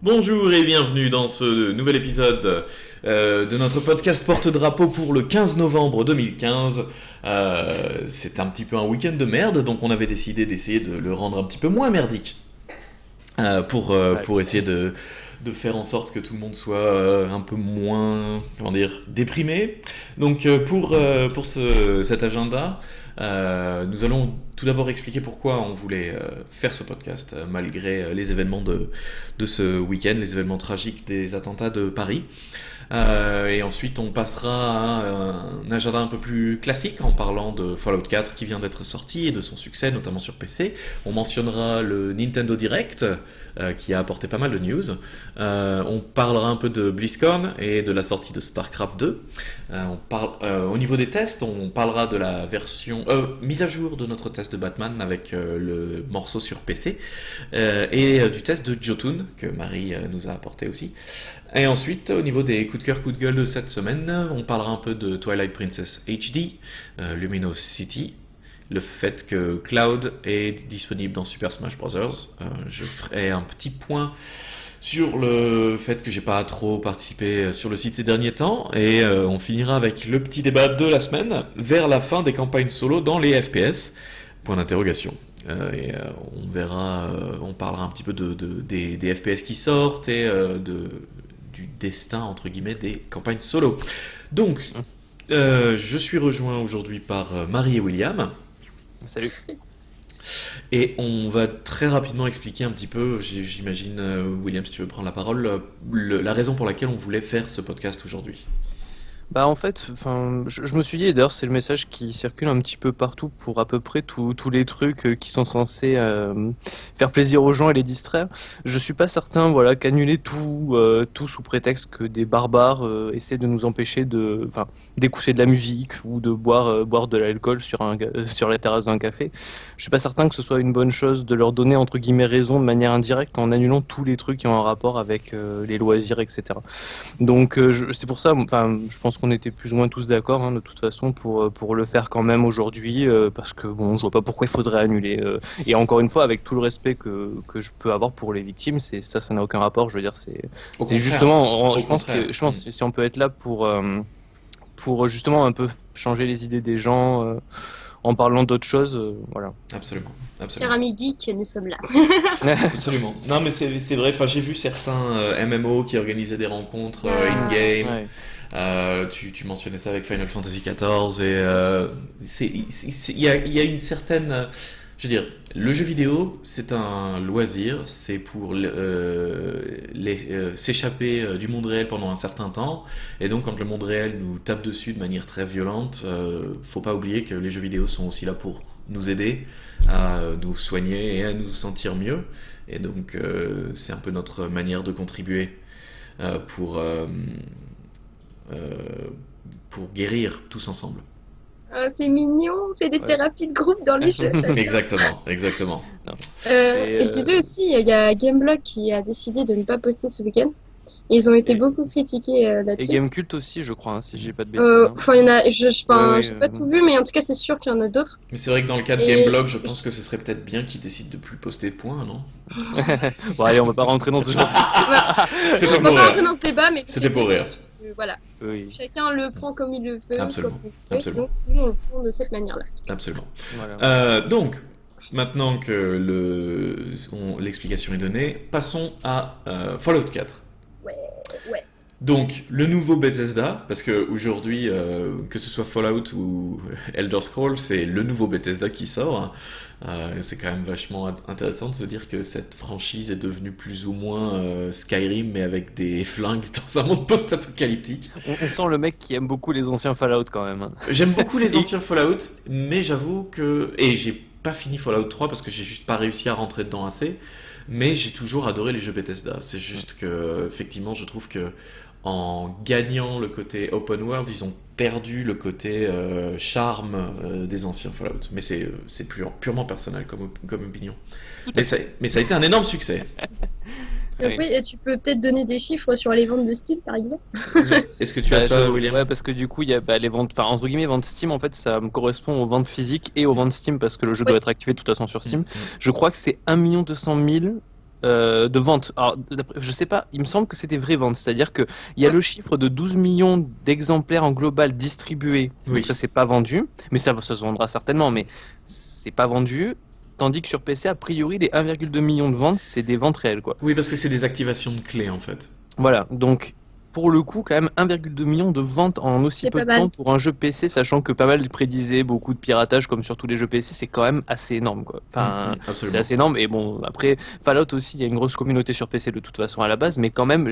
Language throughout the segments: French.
Bonjour et bienvenue dans ce nouvel épisode euh, de notre podcast porte-drapeau pour le 15 novembre 2015. Euh, c'est un petit peu un week-end de merde, donc on avait décidé d'essayer de le rendre un petit peu moins merdique. Euh, pour, pour essayer de, de faire en sorte que tout le monde soit un peu moins, comment dire, déprimé. Donc pour, pour ce, cet agenda, euh, nous allons tout d'abord expliquer pourquoi on voulait euh, faire ce podcast, euh, malgré les événements de ce week-end, les événements tragiques des attentats de Paris. Euh, et ensuite, on passera à un agenda un peu plus classique en parlant de Fallout 4 qui vient d'être sorti et de son succès, notamment sur PC. On mentionnera le Nintendo Direct euh, qui a apporté pas mal de news. Euh, on parlera un peu de BlizzCon et de la sortie de StarCraft 2. Euh, on parle, au niveau des tests, on parlera de la version mise à jour de notre test de Batman avec le morceau sur PC et du test de Jotun que Marie nous a apporté aussi. Et ensuite, au niveau des coups de cœur, coups de gueule de cette semaine, on parlera un peu de Twilight Princess HD, euh, City, le fait que Cloud est disponible dans Super Smash Bros. Euh, je ferai un petit point sur le fait que j'ai pas trop participé sur le site ces derniers temps et euh, on finira avec le petit débat de la semaine vers la fin des campagnes solo dans les FPS. Point d'interrogation. Euh, et euh, on verra, euh, on parlera un petit peu de, de- des, FPS qui sortent et euh, de, du destin entre guillemets des campagnes solo. Donc, euh, je suis rejoint aujourd'hui par euh, Marie et William. Salut. Et on va très rapidement expliquer un petit peu, j'imagine, euh, William, si tu veux prendre la parole, le- la raison pour laquelle on voulait faire ce podcast aujourd'hui. Bah en fait, enfin, je, je me suis dit, et d'ailleurs c'est le message qui circule un petit peu partout pour à peu près tous les trucs euh, qui sont censés euh, faire plaisir aux gens et les distraire. Je suis pas certain, voilà, qu'annuler tout, euh, tout sous prétexte que des barbares euh, essaient de nous empêcher de, d'écouter de la musique ou de boire, euh, boire de l'alcool sur un, euh, sur la terrasse d'un café. Je suis pas certain que ce soit une bonne chose de leur donner entre guillemets raison de manière indirecte en annulant tous les trucs qui ont un rapport avec les loisirs, etc. Donc je- c'est pour ça, enfin, je pense qu'on était plus ou moins tous d'accord hein, de toute façon pour euh, pour le faire quand même aujourd'hui euh, parce que bon, je vois pas pourquoi il faudrait annuler. euh. et encore une fois, avec tout le respect que que je peux avoir pour les victimes, c'est ça, ça n'a aucun rapport. Je veux dire, c'est c'est justement, je pense contraire. que je pense que si on peut être là pour euh, pour justement un peu changer les idées des gens euh, en parlant d'autres choses, euh, voilà. Absolument. Cher Absolument. ami geek, nous sommes là. Absolument. Non, mais c'est c'est vrai, enfin, j'ai vu certains euh, MMO qui organisaient des rencontres euh, in-game. Ouais. Euh, tu, mentionnais ça avec Final Fantasy XIV et euh, il y a, une certaine. Je veux dire, le jeu vidéo, c'est un loisir, c'est pour euh, s'échapper du monde réel pendant un certain temps. Et donc, quand le monde réel nous tape dessus de manière très violente, faut pas oublier que les jeux vidéo sont aussi là pour nous aider à nous soigner et à nous sentir mieux. Et donc, c'est un peu notre manière de contribuer pour. Euh, euh, pour guérir tous ensemble. Ah, c'est mignon, on fait des Ouais. thérapies de groupe dans les jeux. Exactement, exactement. Euh, et je euh, disais aussi, il y a Gameblog qui a décidé de ne pas poster ce week-end. Et ils ont été Et- beaucoup critiqués euh, Et là-dessus. Gamecult aussi, je crois, hein, si j'ai pas de bêtises. Euh, hein. Enfin, il y en a, je, je- enfin, Ouais, ouais, pas euh, tout vu, mais en tout cas, c'est sûr qu'il y en a d'autres. Mais c'est vrai que dans le cas de Et- Gameblog, je pense que ce serait peut-être bien qu'ils décident de plus poster de points, non? Bon, allez, on va pas rentrer dans ce genre. C'était On va pas rentrer dans ce débat, mais C'était pour rire. Voilà, Oui, chacun le prend comme il le veut. Absolument, comme il le fait. absolument. Donc, nous, on le prend de cette manière-là. Absolument. voilà. Euh, donc, maintenant que le- on- l'explication est donnée, passons à euh, Fallout 4. Ouais, ouais. Donc, le nouveau Bethesda, parce que aujourd'hui, euh, que ce soit Fallout ou Elder Scrolls, c'est le nouveau Bethesda qui sort. Euh, c'est quand même vachement int- intéressant de se dire que cette franchise est devenue plus ou moins euh, Skyrim, mais avec des flingues dans un monde post-apocalyptique. On, on sent le mec qui aime beaucoup les anciens Fallout quand même. hein. J'aime beaucoup les anciens Fallout, mais j'avoue que... Et j'ai pas fini Fallout 3 parce que j'ai juste pas réussi à rentrer dedans assez, mais j'ai toujours adoré les jeux Bethesda. C'est juste que, effectivement, je trouve que en gagnant le côté open world, ils ont perdu le côté euh, charme euh, des anciens Fallout. Mais c'est c'est pure- purement personnel comme, op- comme opinion. Mais ça, mais ça a été un énorme succès. Oui. oui, et tu peux peut-être donner des chiffres sur les ventes de Steam, par exemple. Est-ce que tu as Bah, ça, William? Ouais, parce que du coup, il y a bah, les ventes, enfin, entre guillemets, ventes Steam, en fait, ça me correspond aux ventes physiques et aux ventes Steam parce que le jeu Oui. doit être activé de toute façon sur Steam. Mm, Je crois que c'est 1 200 000 euh, de ventes. Alors, je sais pas, il me semble que c'était vraie vente, c'est-à-dire que il y a le chiffre de 12 millions d'exemplaires en global distribués. Oui. Donc ça c'est pas vendu, mais ça, ça se vendra certainement, mais c'est pas vendu. Tandis que sur PC, a priori, les 1,2 million de ventes, c'est des ventes réelles, quoi. Oui, parce que c'est des activations de clés en fait. Voilà, donc pour le coup, quand même 1,2 million de ventes en aussi peu de mal. temps pour un jeu PC, sachant que pas mal prédisaient beaucoup de piratage comme sur tous les jeux PC, c'est quand même assez énorme quoi. Enfin, Mm, mm, c'est assez énorme et bon, après Fallout aussi, il y a une grosse communauté sur PC de toute façon à la base, mais quand même,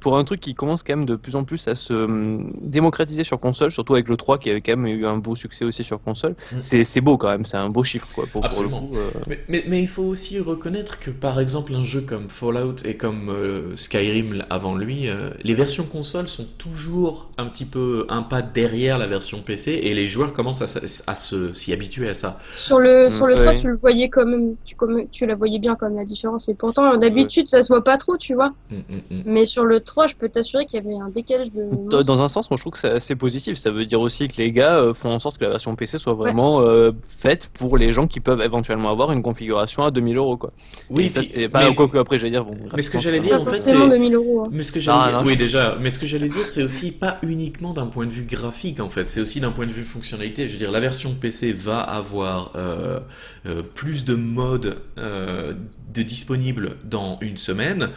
pour un truc qui commence quand même de plus en plus à se hum, démocratiser sur console, surtout avec le 3 qui avait quand même eu un beau succès aussi sur console, Mm. c'est beau quand même, c'est un beau chiffre quoi. Pour, pour le Absolument. coup, euh, Mais, mais, mais il faut aussi reconnaître que par exemple un jeu comme Fallout et comme euh, Skyrim avant lui, euh, les versions consoles sont toujours un petit peu un pas derrière la version PC et les joueurs commencent à, à se s'y habituer à ça. Sur le, Mm, sur le 3, ouais. tu le voyais même, tu, comme, tu la voyais bien comme la différence. Et pourtant, d'habitude, ça se voit pas trop, tu vois. Mm, mm, mm. Mais sur le 3, je peux t'assurer qu'il y avait un décalage de. Dans un sens, moi je trouve que c'est assez positif. Ça veut dire aussi que les gars euh, font en sorte que la version PC soit vraiment euh, faite pour les gens qui peuvent éventuellement avoir une configuration à 2000 euros. Quoi. Oui, Et ça c'est pas mais- quoi que après j'allais dire. Bon, Mais ce que j'allais dire, Pas en fait, forcément c'est- 2000 euros. hein. Mais ce que j'allais Ah, dire, non, oui je- mais ce que j'allais dire, c'est aussi pas uniquement d'un point de vue graphique en fait, c'est aussi d'un point de vue fonctionnalité. Je veux dire, la version PC va avoir euh, euh, plus de modes euh, de disponibles dans une semaine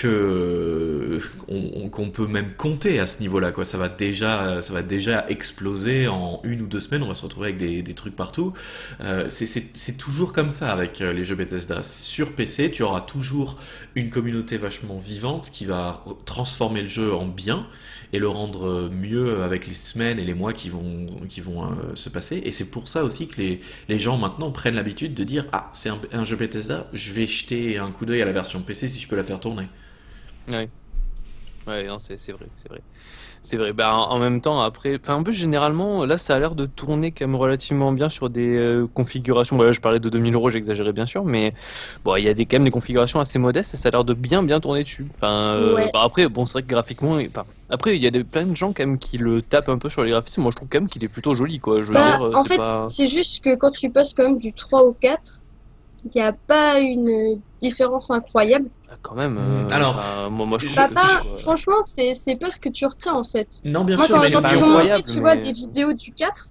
qu'on peut même compter à ce niveau-là quoi. Ça va déjà, ça va déjà exploser en une ou deux semaines. On va se retrouver avec des, trucs partout. Euh, c'est- toujours comme ça avec euh, les jeux Bethesda. Sur PC, tu auras toujours une communauté vachement vivante qui va transformer le jeu en bien et le rendre mieux avec les semaines et les mois qui vont, qui vont euh, se passer. Et c'est pour ça aussi que les, les gens maintenant prennent l'habitude de dire Ah, c'est un jeu Bethesda, je vais jeter un coup d'œil à la version PC si je peux la faire tourner. Ouais. Ouais, non, c'est vrai, c'est vrai. C'est vrai. Bah, en même temps, après, enfin, un peu généralement, là, ça a l'air de tourner quand même relativement bien sur des euh, configurations. Voilà, je parlais de 2000 euros, j'exagérais bien sûr, mais bon, il y a des, quand même des configurations assez modestes et ça a l'air de bien, bien tourner dessus. Enfin, euh, Ouais. bah, après, bon, c'est vrai que graphiquement, et- après, il y a des, plein de gens quand même qui le tapent un peu sur les graphismes. Moi, je trouve quand même qu'il est plutôt joli, quoi. Je veux Bah, dire, euh, en fait, pas. C'est juste que quand tu passes quand même du 3 au 4, il n'y a pas une différence incroyable. Ah, Quand même. euh, Alors, enfin, moi, moi, je Bah, que pas, franchement, c'est c'est pas ce que tu retiens en fait. Non, bien Moi, sûr, quand, mais quand ils ont incroyable, montré, tu vois, mais- des vidéos du 4,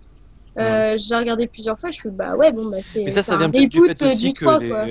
euh, j'ai regardé plusieurs fois, je fais bah ouais, bon, bah c'est Mais ça, c'est ça un du reboot fait aussi du que 3, les... quoi.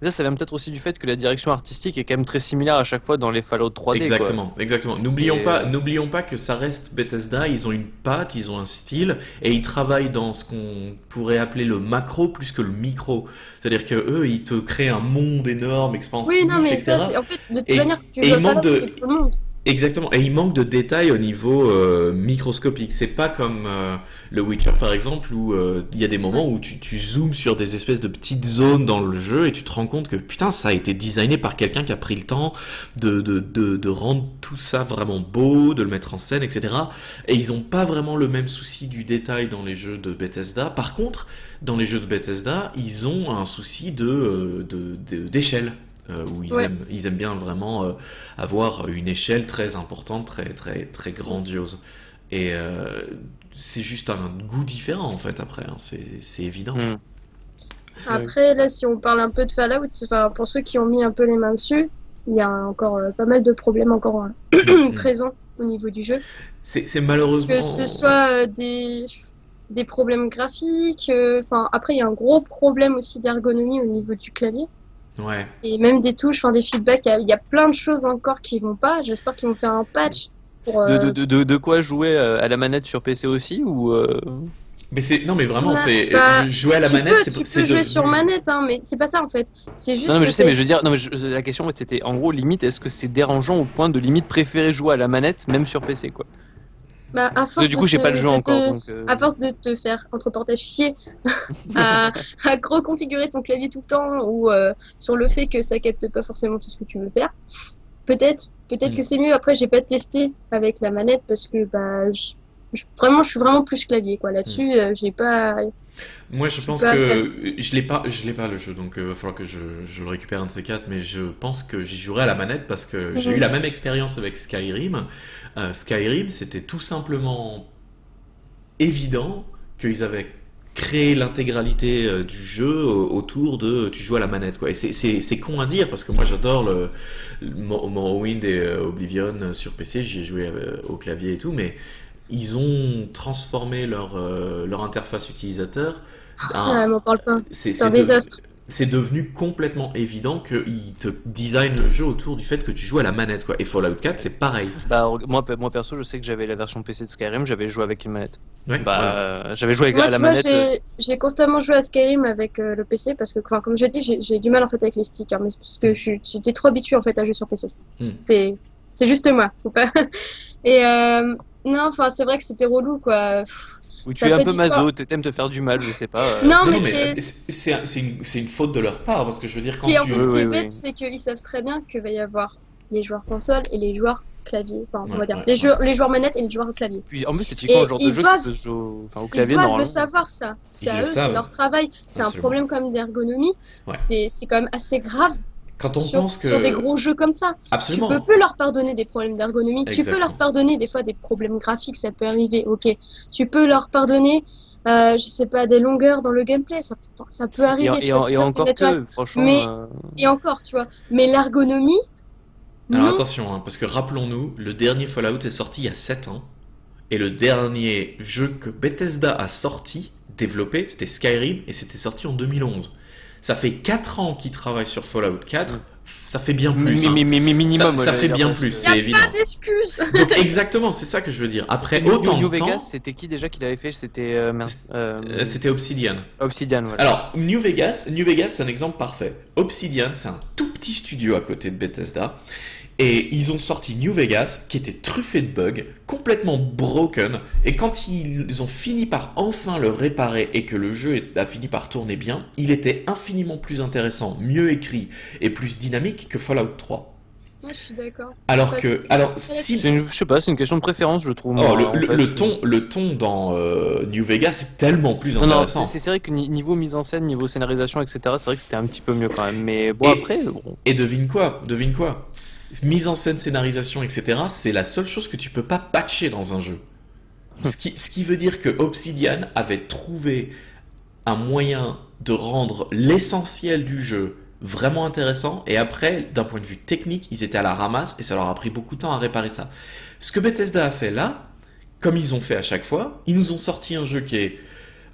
Mais ça, ça vient peut-être aussi du fait que la direction artistique est quand même très similaire à chaque fois dans les Fallout 3D. quoi. Exactement, exactement. N'oublions pas, n'oublions pas que ça reste Bethesda. Ils ont une patte, ils ont un style, et ils travaillent dans ce qu'on pourrait appeler le macro plus que le micro. C'est-à-dire que eux, ils te créent un monde énorme, expansif, Oui, non, mais etc. ça, c'est en fait, de toute Et- manière, tu et joues à il manque Fallout, de- c'est le monde. Exactement, et il manque de détails au niveau euh, microscopique. C'est pas comme euh, le Witcher par exemple, où euh, il y a des moments où tu, tu zoomes sur des espèces de petites zones dans le jeu et tu te rends compte que putain, ça a été designé par quelqu'un qui a pris le temps de, de, de, de rendre tout ça vraiment beau, de le mettre en scène, etc. Et ils ont pas vraiment le même souci du détail dans les jeux de Bethesda. Par contre, dans les jeux de Bethesda, ils ont un souci de euh, de- de- d'échelle. Euh, où ils, Ouais. aiment, ils aiment bien vraiment euh, avoir une échelle très importante, très, très, très grandiose. Et euh, c'est juste un goût différent en fait après, hein. c'est c'est évident. Hmm. Après, là, si on parle un peu de Fallout, enfin, pour ceux qui ont mis un peu les mains dessus, il y a encore euh, pas mal de problèmes encore euh, Mm. présents au niveau du jeu. C'est c'est malheureusement. Que ce soit euh, des, des problèmes graphiques, euh, enfin, après, il y a un gros problème aussi d'ergonomie au niveau du clavier. Ouais. Et même des touches, enfin, des feedbacks, il y a- il y, a plein de choses encore qui vont pas. J'espère qu'ils vont faire un patch pour. Euh, de, de, de- de quoi jouer euh, à la manette sur PC aussi ou euh, Mais c'est non mais vraiment Bah, c'est bah, jouer à la tu manette. peux, c'est- tu peux jouer sur manette, hein, mais c'est pas ça en fait. C'est juste Non, non, mais que je sais, mais je veux dire, non, mais je- la question en fait, c'était en gros limite, est-ce que c'est dérangeant au point de limite préférer jouer à la manette même sur PC quoi bah, à Parce force que du coup, j'ai pas le jeu de encore. te- donc, euh, À force de te faire, entre parenthèses, chier à, à reconfigurer ton clavier tout le temps ou euh, sur le fait que ça capte pas forcément tout ce que tu veux faire, peut-être peut-être Mm. que c'est mieux. Après, j'ai pas testé avec la manette parce que bah, je- je- vraiment, je suis vraiment plus clavier quoi. Là-dessus, Mm. euh, j'ai pas. Moi, je pense que je l'ai pas, je l'ai pas le jeu, donc il va falloir que je, je le récupère un de ces quatre. Mais je pense que j'y jouerai à la manette parce que j'ai Mhm. eu la même expérience avec Skyrim. Euh, Skyrim, c'était tout simplement évident qu'ils avaient créer l'intégralité euh, du jeu autour de tu joues à la manette quoi. Et c'est- con à dire parce que moi j'adore le, le Mo- Morrowind et euh, Oblivion sur PC, j'y ai joué au clavier et tout, mais ils ont transformé leur, leur interface utilisateur. Ah, m'en parle pas. c'est un désastre. C'est devenu complètement évident qu'ils te designent le jeu autour du fait que tu joues à la manette quoi. Et Fallout 4 c'est pareil. Bah, moi, moi perso, je sais que j'avais la version PC de Skyrim, j'avais joué avec une manette. Ouais, Bah, voilà. j'avais joué avec Moi, la, la vois, manette. euh, j'ai j'ai constamment joué à Skyrim avec euh, le PC parce que, enfin, comme je l'ai dit, j'ai- du mal en fait avec les sticks, hein, mais parce que j'étais trop habituée en fait à jouer sur PC. Hmm. C'est c'est juste moi, faut pas. Et euh, non, enfin, c'est vrai que c'était relou quoi. Où tu ça es un peu maso, t'aimes te faire du mal, je sais pas. euh. Non, Non, mais mais c'est- c'est- c'est un- c'est une, faute de leur part parce que je veux dire quand qui est, en tu fait, ce qui Oui, est oui, bête, oui. c'est qu'ils savent très bien qu'il va y avoir les joueurs console et les joueurs clavier. Enfin, on va dire ouais, les, ouais. joueurs, les joueurs manette et les joueurs clavier. Puis en plus, c'est typiquement le genre de ils jeu doivent- qui se enfin, au Ils doivent le savoir, ça. C'est Ils à eux, savent. c'est leur travail. C'est un problème quand même d'ergonomie. Ouais. C'est c'est quand même assez grave quand on sur, pense que sur des gros jeux comme ça. Tu absolument peux plus leur pardonner des problèmes d'ergonomie. Tu peux leur pardonner des fois des problèmes graphiques, ça peut arriver, ok. Tu peux leur pardonner, euh, je sais pas, des longueurs dans le gameplay, ça, peut arriver. et- tu vois, et c'est très encore naturel. peu, franchement. Mais- euh, Et encore, tu vois. Mais l'ergonomie, Alors non. attention, hein, parce que rappelons-nous, le dernier Fallout est sorti il y a 7 ans, et le dernier jeu que Bethesda a sorti, développé, c'était Skyrim, et c'était sorti en 2011. Ça fait 4 ans qu'ils travaillent sur Fallout 4, Mm. ça fait bien plus. mi- minimum. ça, fait bien plus, c'est évident. Pas d'excuses. Donc exactement, c'est ça que je veux dire. Après New, autant New de temps, Vegas, c'était qui déjà qui l'avait fait? C'était euh, euh, c'était Obsidian. Obsidian, voilà. Alors, New Vegas, New Vegas, c'est un exemple parfait. Obsidian, c'est un tout petit studio à côté de Bethesda. Et ils ont sorti New Vegas, qui était truffé de bugs, complètement broken. Et quand ils ont fini par enfin le réparer et que le jeu a fini par tourner bien, il était infiniment plus intéressant, mieux écrit et plus dynamique que Fallout 3. Moi, je suis d'accord. Alors que, alors si une- je sais pas, c'est une question de préférence, je trouve. Oh, moi, le, ton, le ton dans euh, New Vegas est tellement plus intéressant. c'est vrai que ni- niveau mise en scène, niveau scénarisation, etc., c'est vrai que c'était un petit peu mieux quand même. Mais bon, Et- après, bon. Et devine quoi? Devine quoi? Mise en scène, scénarisation, etc. C'est la seule chose que tu peux pas patcher dans un jeu. ce, qui, ce qui veut dire que Obsidian avait trouvé un moyen de rendre l'essentiel du jeu vraiment intéressant et après, d'un point de vue technique, ils étaient à la ramasse et ça leur a pris beaucoup de temps à réparer ça. Ce que Bethesda a fait là, comme ils ont fait à chaque fois, ils nous ont sorti un jeu qui est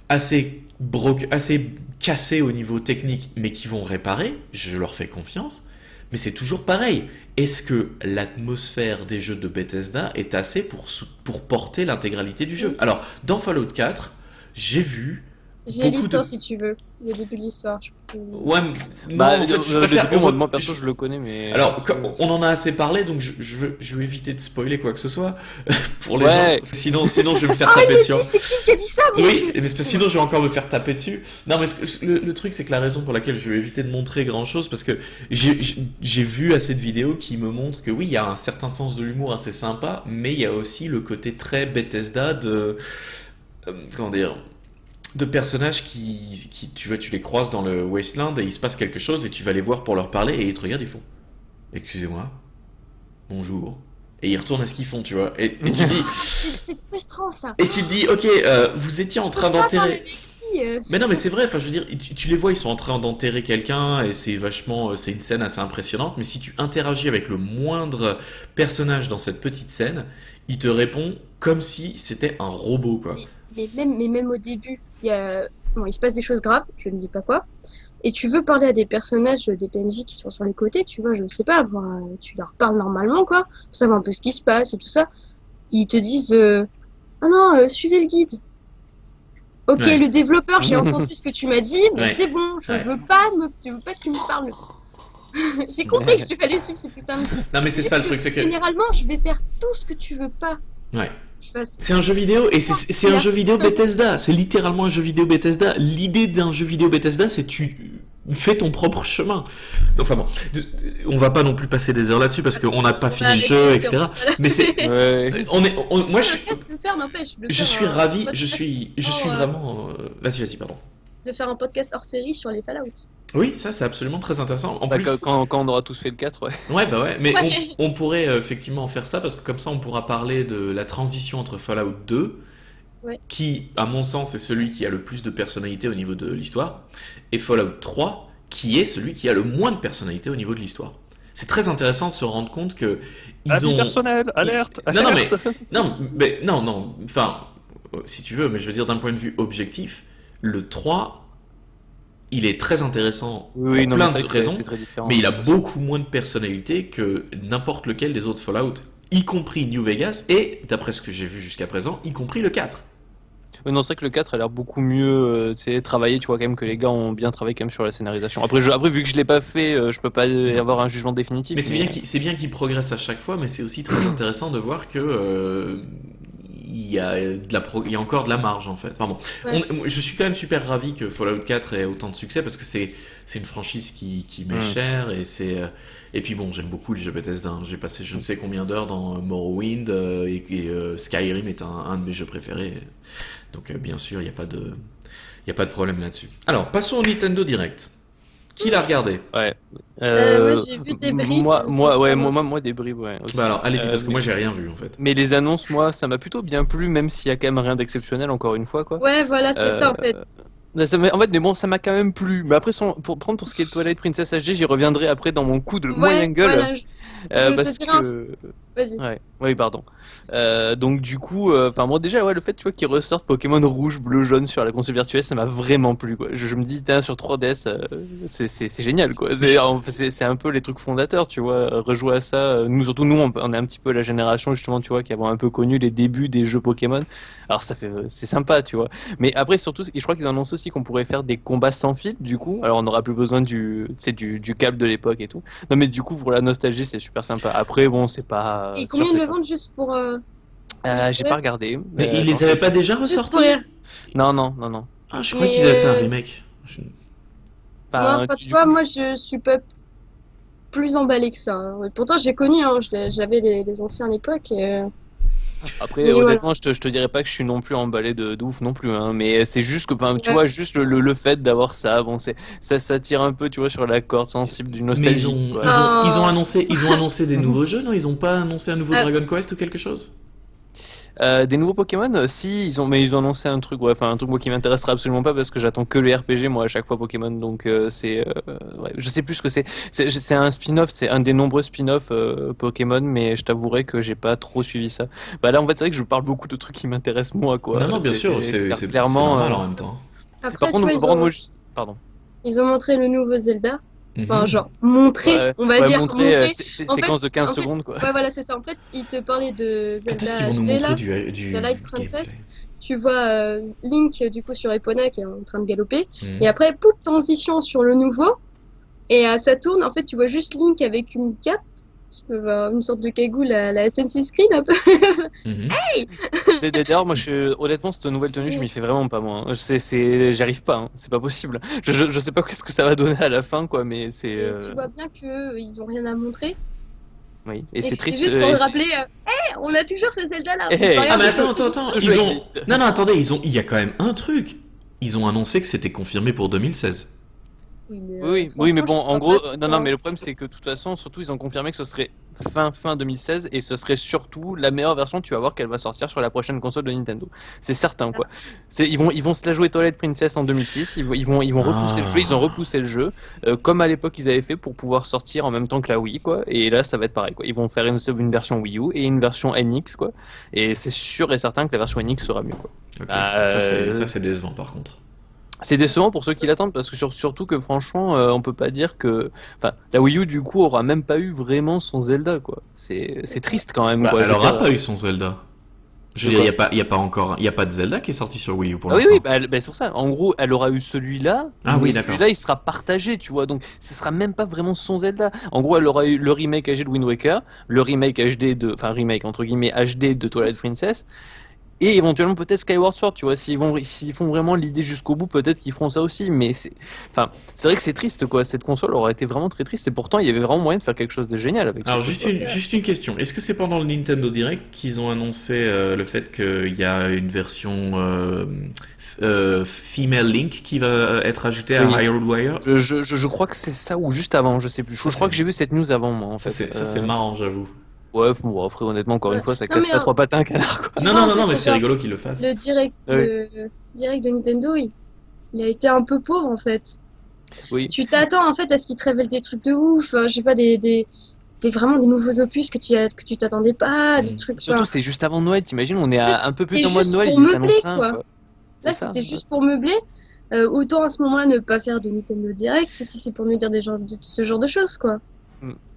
assez broke, assez cassé au niveau technique, mais qui vont réparer. Je leur fais confiance. Mais c'est toujours pareil. Est-ce que l'atmosphère des jeux de Bethesda est assez pour, porter l'intégralité du jeu? Alors, dans Fallout 4, j'ai vu. J'ai l'histoire de- si tu veux. Le début de l'histoire. je Ouais, non, Bah, en fait, le- je préfère- début, moi, moi, perso, je- je le connais, mais. Alors, on en a assez parlé, donc je, je veux, je veux éviter de spoiler quoi que ce soit pour les Ouais. gens. Sinon, sinon, je vais me faire Ah, il taper me dessus. dit, c'est qui qui a dit ça, mon Oui, mais parce que sinon je vais encore me faire taper dessus. Non, mais le, le truc, c'est que la raison pour laquelle je vais éviter de montrer grand chose, parce que j'ai- j'ai j'ai vu assez de vidéos qui me montrent que oui, il y a un certain sens de l'humour assez sympa, mais il y a aussi le côté très Bethesda de. euh, comment dire de personnages qui, qui tu vois, tu les croises dans le Wasteland et il se passe quelque chose et tu vas les voir pour leur parler et ils te regardent, ils font Excusez-moi, bonjour. Et ils retournent à ce qu'ils font, tu vois. Et, et tu dis, C'est frustrant ça. et tu dis, ok, euh, vous étiez en train d'enterrer. euh, Mais non, mais c'est vrai, enfin, je veux dire, tu, tu les vois, ils sont en train d'enterrer quelqu'un et c'est vachement, euh, c'est une scène assez impressionnante. Mais si tu interagis avec le moindre personnage dans cette petite scène, il te répond comme si c'était un robot, quoi. mais même, mais même au début, y a... bon, il se passe des choses graves, je ne dis pas quoi. Et tu veux parler à des personnages, des PNJ qui sont sur les côtés, tu vois, je ne sais pas, bon, tu leur parles normalement, quoi, pour savoir un peu ce qui se passe et tout ça. Ils te disent euh, Ah non, euh, suivez le guide. Ok, Ouais. le développeur, j'ai entendu ce que tu m'as dit, mais Ouais. c'est bon, je Ouais. veux pas me... je veux pas que tu me parles. j'ai compris que je te fallait suivre ces putains de. Non, mais c'est ça le truc, c'est que. Généralement, je vais faire tout ce que tu veux pas Ouais. Fasse. C'est un jeu vidéo et c'est un jeu vidéo Bethesda. C'est littéralement un jeu vidéo Bethesda. L'idée d'un jeu vidéo Bethesda, c'est tu fais ton propre chemin. Donc, enfin bon, on va pas non plus passer des heures là-dessus parce qu'on n'a pas fini le jeu, etc. Mais c'est, Ouais. on est, on- moi je faire, je suis un ravi, je suis, je suis euh, vraiment. euh, Vas-y, vas-y, pardon. De faire un podcast hors série sur les Fallout. Oui, ça c'est absolument très intéressant. En Bah, plus, quand- on aura tous fait le 4, ouais. ouais, bah ouais, mais Ouais. On, on pourrait euh, effectivement faire ça parce que comme ça on pourra parler de la transition entre Fallout 2 Ouais. qui, à mon sens, est celui qui a le plus de personnalité au niveau de l'histoire, et Fallout 3, qui est celui qui a le moins de personnalité au niveau de l'histoire. C'est très intéressant de se rendre compte que ils Avis ont personnel, alerte, Non, non, alerte. non, mais non, non. Enfin, euh, si tu veux, mais je veux dire d'un point de vue objectif, le 3, il est très intéressant Oui, pour non, plein mais de raisons, mais il a beaucoup moins de personnalité que n'importe lequel des autres Fallout, y compris New Vegas et, d'après ce que j'ai vu jusqu'à présent, y compris le 4. Ouais, non, c'est vrai que le 4 a l'air beaucoup mieux euh, travaillé, tu vois, quand même que les gars ont bien travaillé quand même sur la scénarisation. Après, je, après vu que je l'ai pas fait, euh, je peux pas avoir un jugement définitif. Mais c'est bien qu'il c'est bien qu'il progresse à chaque fois, mais c'est aussi très intéressant de voir que euh, il y a de la pro- il y a encore de la marge en fait. Enfin bon, Ouais. On- moi, je suis quand même super ravi que Fallout 4 ait autant de succès parce que c'est c'est une franchise qui, qui m'est Mm. chère et c'est euh, et puis bon j'aime beaucoup le jeu Bethesda. hein. J'ai passé je ne sais combien d'heures dans Morrowind euh, et, et, euh, Skyrim est un, un de mes jeux préférés. Donc euh, bien sûr il n'y a pas de il y a pas de problème là-dessus. Alors passons au Nintendo Direct. Qui l'a regardé Ouais. Euh, moi, j'ai vu des bribes, Moi, moi, ouais, euh, moi, moi, moi, des bribes, ouais. aussi. Bah alors allez-y Euh, parce que mais- moi j'ai rien vu en fait. Mais les annonces, moi, ça m'a plutôt bien plu, même s'il y a quand même rien d'exceptionnel, encore une fois, quoi. Ouais, voilà, c'est ça en Euh, fait. Ça en fait, mais bon, ça m'a quand même plu. Mais après, pour prendre pour ce qui est de Twilight Princess HD, j'y reviendrai après dans mon coup de moyen Ouais, gueule. voilà, je- euh, je te parce un- que. Vas-y. Ouais, oui, pardon. Euh, donc du coup, euh, enfin moi déjà ouais, le fait tu vois qu'ils ressortent Pokémon rouge, bleu, jaune sur la console virtuelle, ça m'a vraiment plu quoi. Je, je me dis tiens sur 3DS, euh, c'est génial quoi. C'est un peu les trucs fondateurs, tu vois. euh, Rejouer à ça, euh, nous surtout nous on, on est un petit peu la génération justement tu vois qui avons un peu connu les débuts des jeux Pokémon. Alors ça fait c'est sympa tu vois. Mais après surtout je crois qu'ils annoncent aussi qu'on pourrait faire des combats sans fil du coup. Alors on n'aura plus besoin du du du câble de l'époque et tout. Non mais du coup pour la nostalgie c'est super sympa. Après bon c'est pas. Et c'est combien sûr, ils le vendent juste pour. euh, euh, j'ai pas regardé. Mais Euh, ils les attends, avaient pas déjà ressortis. Non, non, non, non. Ah je crois qu'ils avaient fait un euh, remake. Je- Enfin, moi, enfin, tu- vois, moi, je suis pas plus emballée que ça. hein. Pourtant, j'ai connu, hein, j'avais les, les anciens à l'époque. Et... euh, Après, Mais honnêtement, je te, je te dirais pas que je suis non plus emballé de, de ouf non plus, hein, mais c'est juste que, enfin, tu Ouais. vois, juste le, le, le fait d'avoir ça, bon, c'est, ça, ça tire un peu, tu vois, sur la corde sensible du ils nostalgie. ont, quoi. ils, ont, Ah. ils ont annoncé, ils ont annoncé des nouveaux jeux, non? Ils ont pas annoncé un nouveau Ah. Dragon Quest ou quelque chose? Euh, des nouveaux Pokémon, euh, si, ils ont, mais ils ont annoncé un truc, ouais, enfin, un truc moi qui m'intéressera absolument pas parce que j'attends que les RPG, moi, à chaque fois Pokémon, donc euh, c'est, euh, ouais, je sais plus ce que c'est. C'est, un spin-off, c'est un des nombreux spin-off euh, Pokémon, mais je t'avouerai que j'ai pas trop suivi ça. Bah là, en fait, c'est vrai que je parle beaucoup de trucs qui m'intéressent moi, quoi. Non, non, bien sûr, c'est clair- c'est- c'est clairement. normal euh, en même temps. Après, Par contre, vois, par ils, contre, ont, moi, je- pardon. ils ont montré le nouveau Zelda. Enfin, Mhm. genre, Ouais, on va ouais, dire. montrer, euh, sé- sé- En fait- séquence de 15 en fait- secondes, quoi. Ouais, voilà, c'est ça. En fait, ils te parlaient de Zelda HD, là. montrer du, du Twilight gameplay Princess. Tu vois euh, Link, du coup, sur Epona qui est en train de galoper. Mhm. Et après, poup, transition sur le nouveau. Et euh, ça tourne, en fait, tu vois juste Link avec une cape, euh, une sorte de cagoule à la Assassin's Creed un peu. D'a- D'ailleurs, moi, je, honnêtement, cette nouvelle tenue, je m'y fais vraiment pas, moi. C'est, c'est, j'y arrive pas, hein. c'est pas possible. Je, je, je sais pas ce que ça va donner à la fin, quoi, mais c'est. Euh, tu vois bien qu'ils ont rien à montrer. Oui, et Et c'est c'est triste. juste pour euh, rappeler, euh, Hey, on a toujours ce. Eh, Ah, mais attends, attends, attends. Ils jeu ont... existe. Non, non, attendez, ils ont... il y a quand même un truc. Ils ont annoncé que c'était confirmé pour 2016. Oui, mais, Oui, euh, oui, oui, mais bon, en gros, non, non, mais le problème, c'est que de toute façon, surtout, ils ont confirmé que ce serait fin, fin 2016, et ce serait surtout la meilleure version, tu vas voir qu'elle va sortir sur la prochaine console de Nintendo. C'est certain, quoi. C'est, ils vont, ils vont se la jouer Twilight Princess en 2006, ils vont, ils vont, ils vont repousser le jeu, ils ont repoussé le jeu, euh, comme à l'époque ils avaient fait pour pouvoir sortir en même temps que la Wii, quoi. Et là, ça va être pareil, quoi. Ils vont faire une, une version Wii U et une version NX, quoi. Et c'est sûr et certain que la version NX sera mieux, quoi. Ok. Euh, Ça, c'est- ça, c'est décevant par contre. C'est décevant pour ceux qui l'attendent parce que sur- surtout que franchement, euh, on peut pas dire que, enfin, la Wii U du coup aura même pas eu vraiment son Zelda quoi. C'est c'est triste quand même Bah, quoi. elle aura dire- pas eu son Zelda. Je veux dire, il n'y a, pas- y a pas encore. Il y a pas de Zelda qui est sorti sur Wii U pour Ah oui l'instant. oui, bah, elle- bah, c'est pour ça. En gros, elle aura eu celui-là, Ah oui, d'accord. celui-là il sera partagé, tu vois. Donc, ce sera même pas vraiment son Zelda. En gros, elle aura eu le remake HD de Wind Waker, le remake HD de, enfin remake entre guillemets HD de Twilight Princess. Et éventuellement peut-être Skyward Sword, tu vois, s'ils vont, s'ils font vraiment l'idée jusqu'au bout, peut-être qu'ils feront ça aussi. Mais c'est, enfin, c'est vrai que c'est triste, quoi. Cette console aurait été vraiment très triste. Et pourtant, il y avait vraiment moyen de faire quelque chose de génial avec. Alors, juste une, juste une question. Est-ce que c'est pendant le Nintendo Direct qu'ils ont annoncé euh, le fait qu'il y a une version euh, euh, Female Link qui va être ajoutée à. Hyrule Wire Je, je, je, je crois que c'est ça ou juste avant, je sais plus. Je, je crois que j'ai vu cette news avant moi, en Ça, fait. ça, c'est marrant, j'avoue. Ouais, bon, après, honnêtement, encore une Ouais. fois, ça Non, casse pas euh, trois patins un canard, quoi. Non, non, en non, non, mais le c'est rigolo qu'ils le fassent. Le direct, Oui. le direct de Nintendo, il, il a été un peu pauvre en fait. Oui. Tu t'attends en fait à ce qu'il te révèle des trucs de ouf, euh, je sais pas, des, des, des- vraiment des nouveaux opus que tu as, que tu t'attendais pas, des Mm. trucs. Surtout, c'est juste avant Noël, t'imagines, on est à un peu plus d'un mois de Noël, pour meubler, quoi. quoi. Là, c'était juste pour meubler. Euh, autant à ce moment-là ne pas faire de Nintendo Direct si c'est pour nous dire des genres de, ce genre de choses quoi.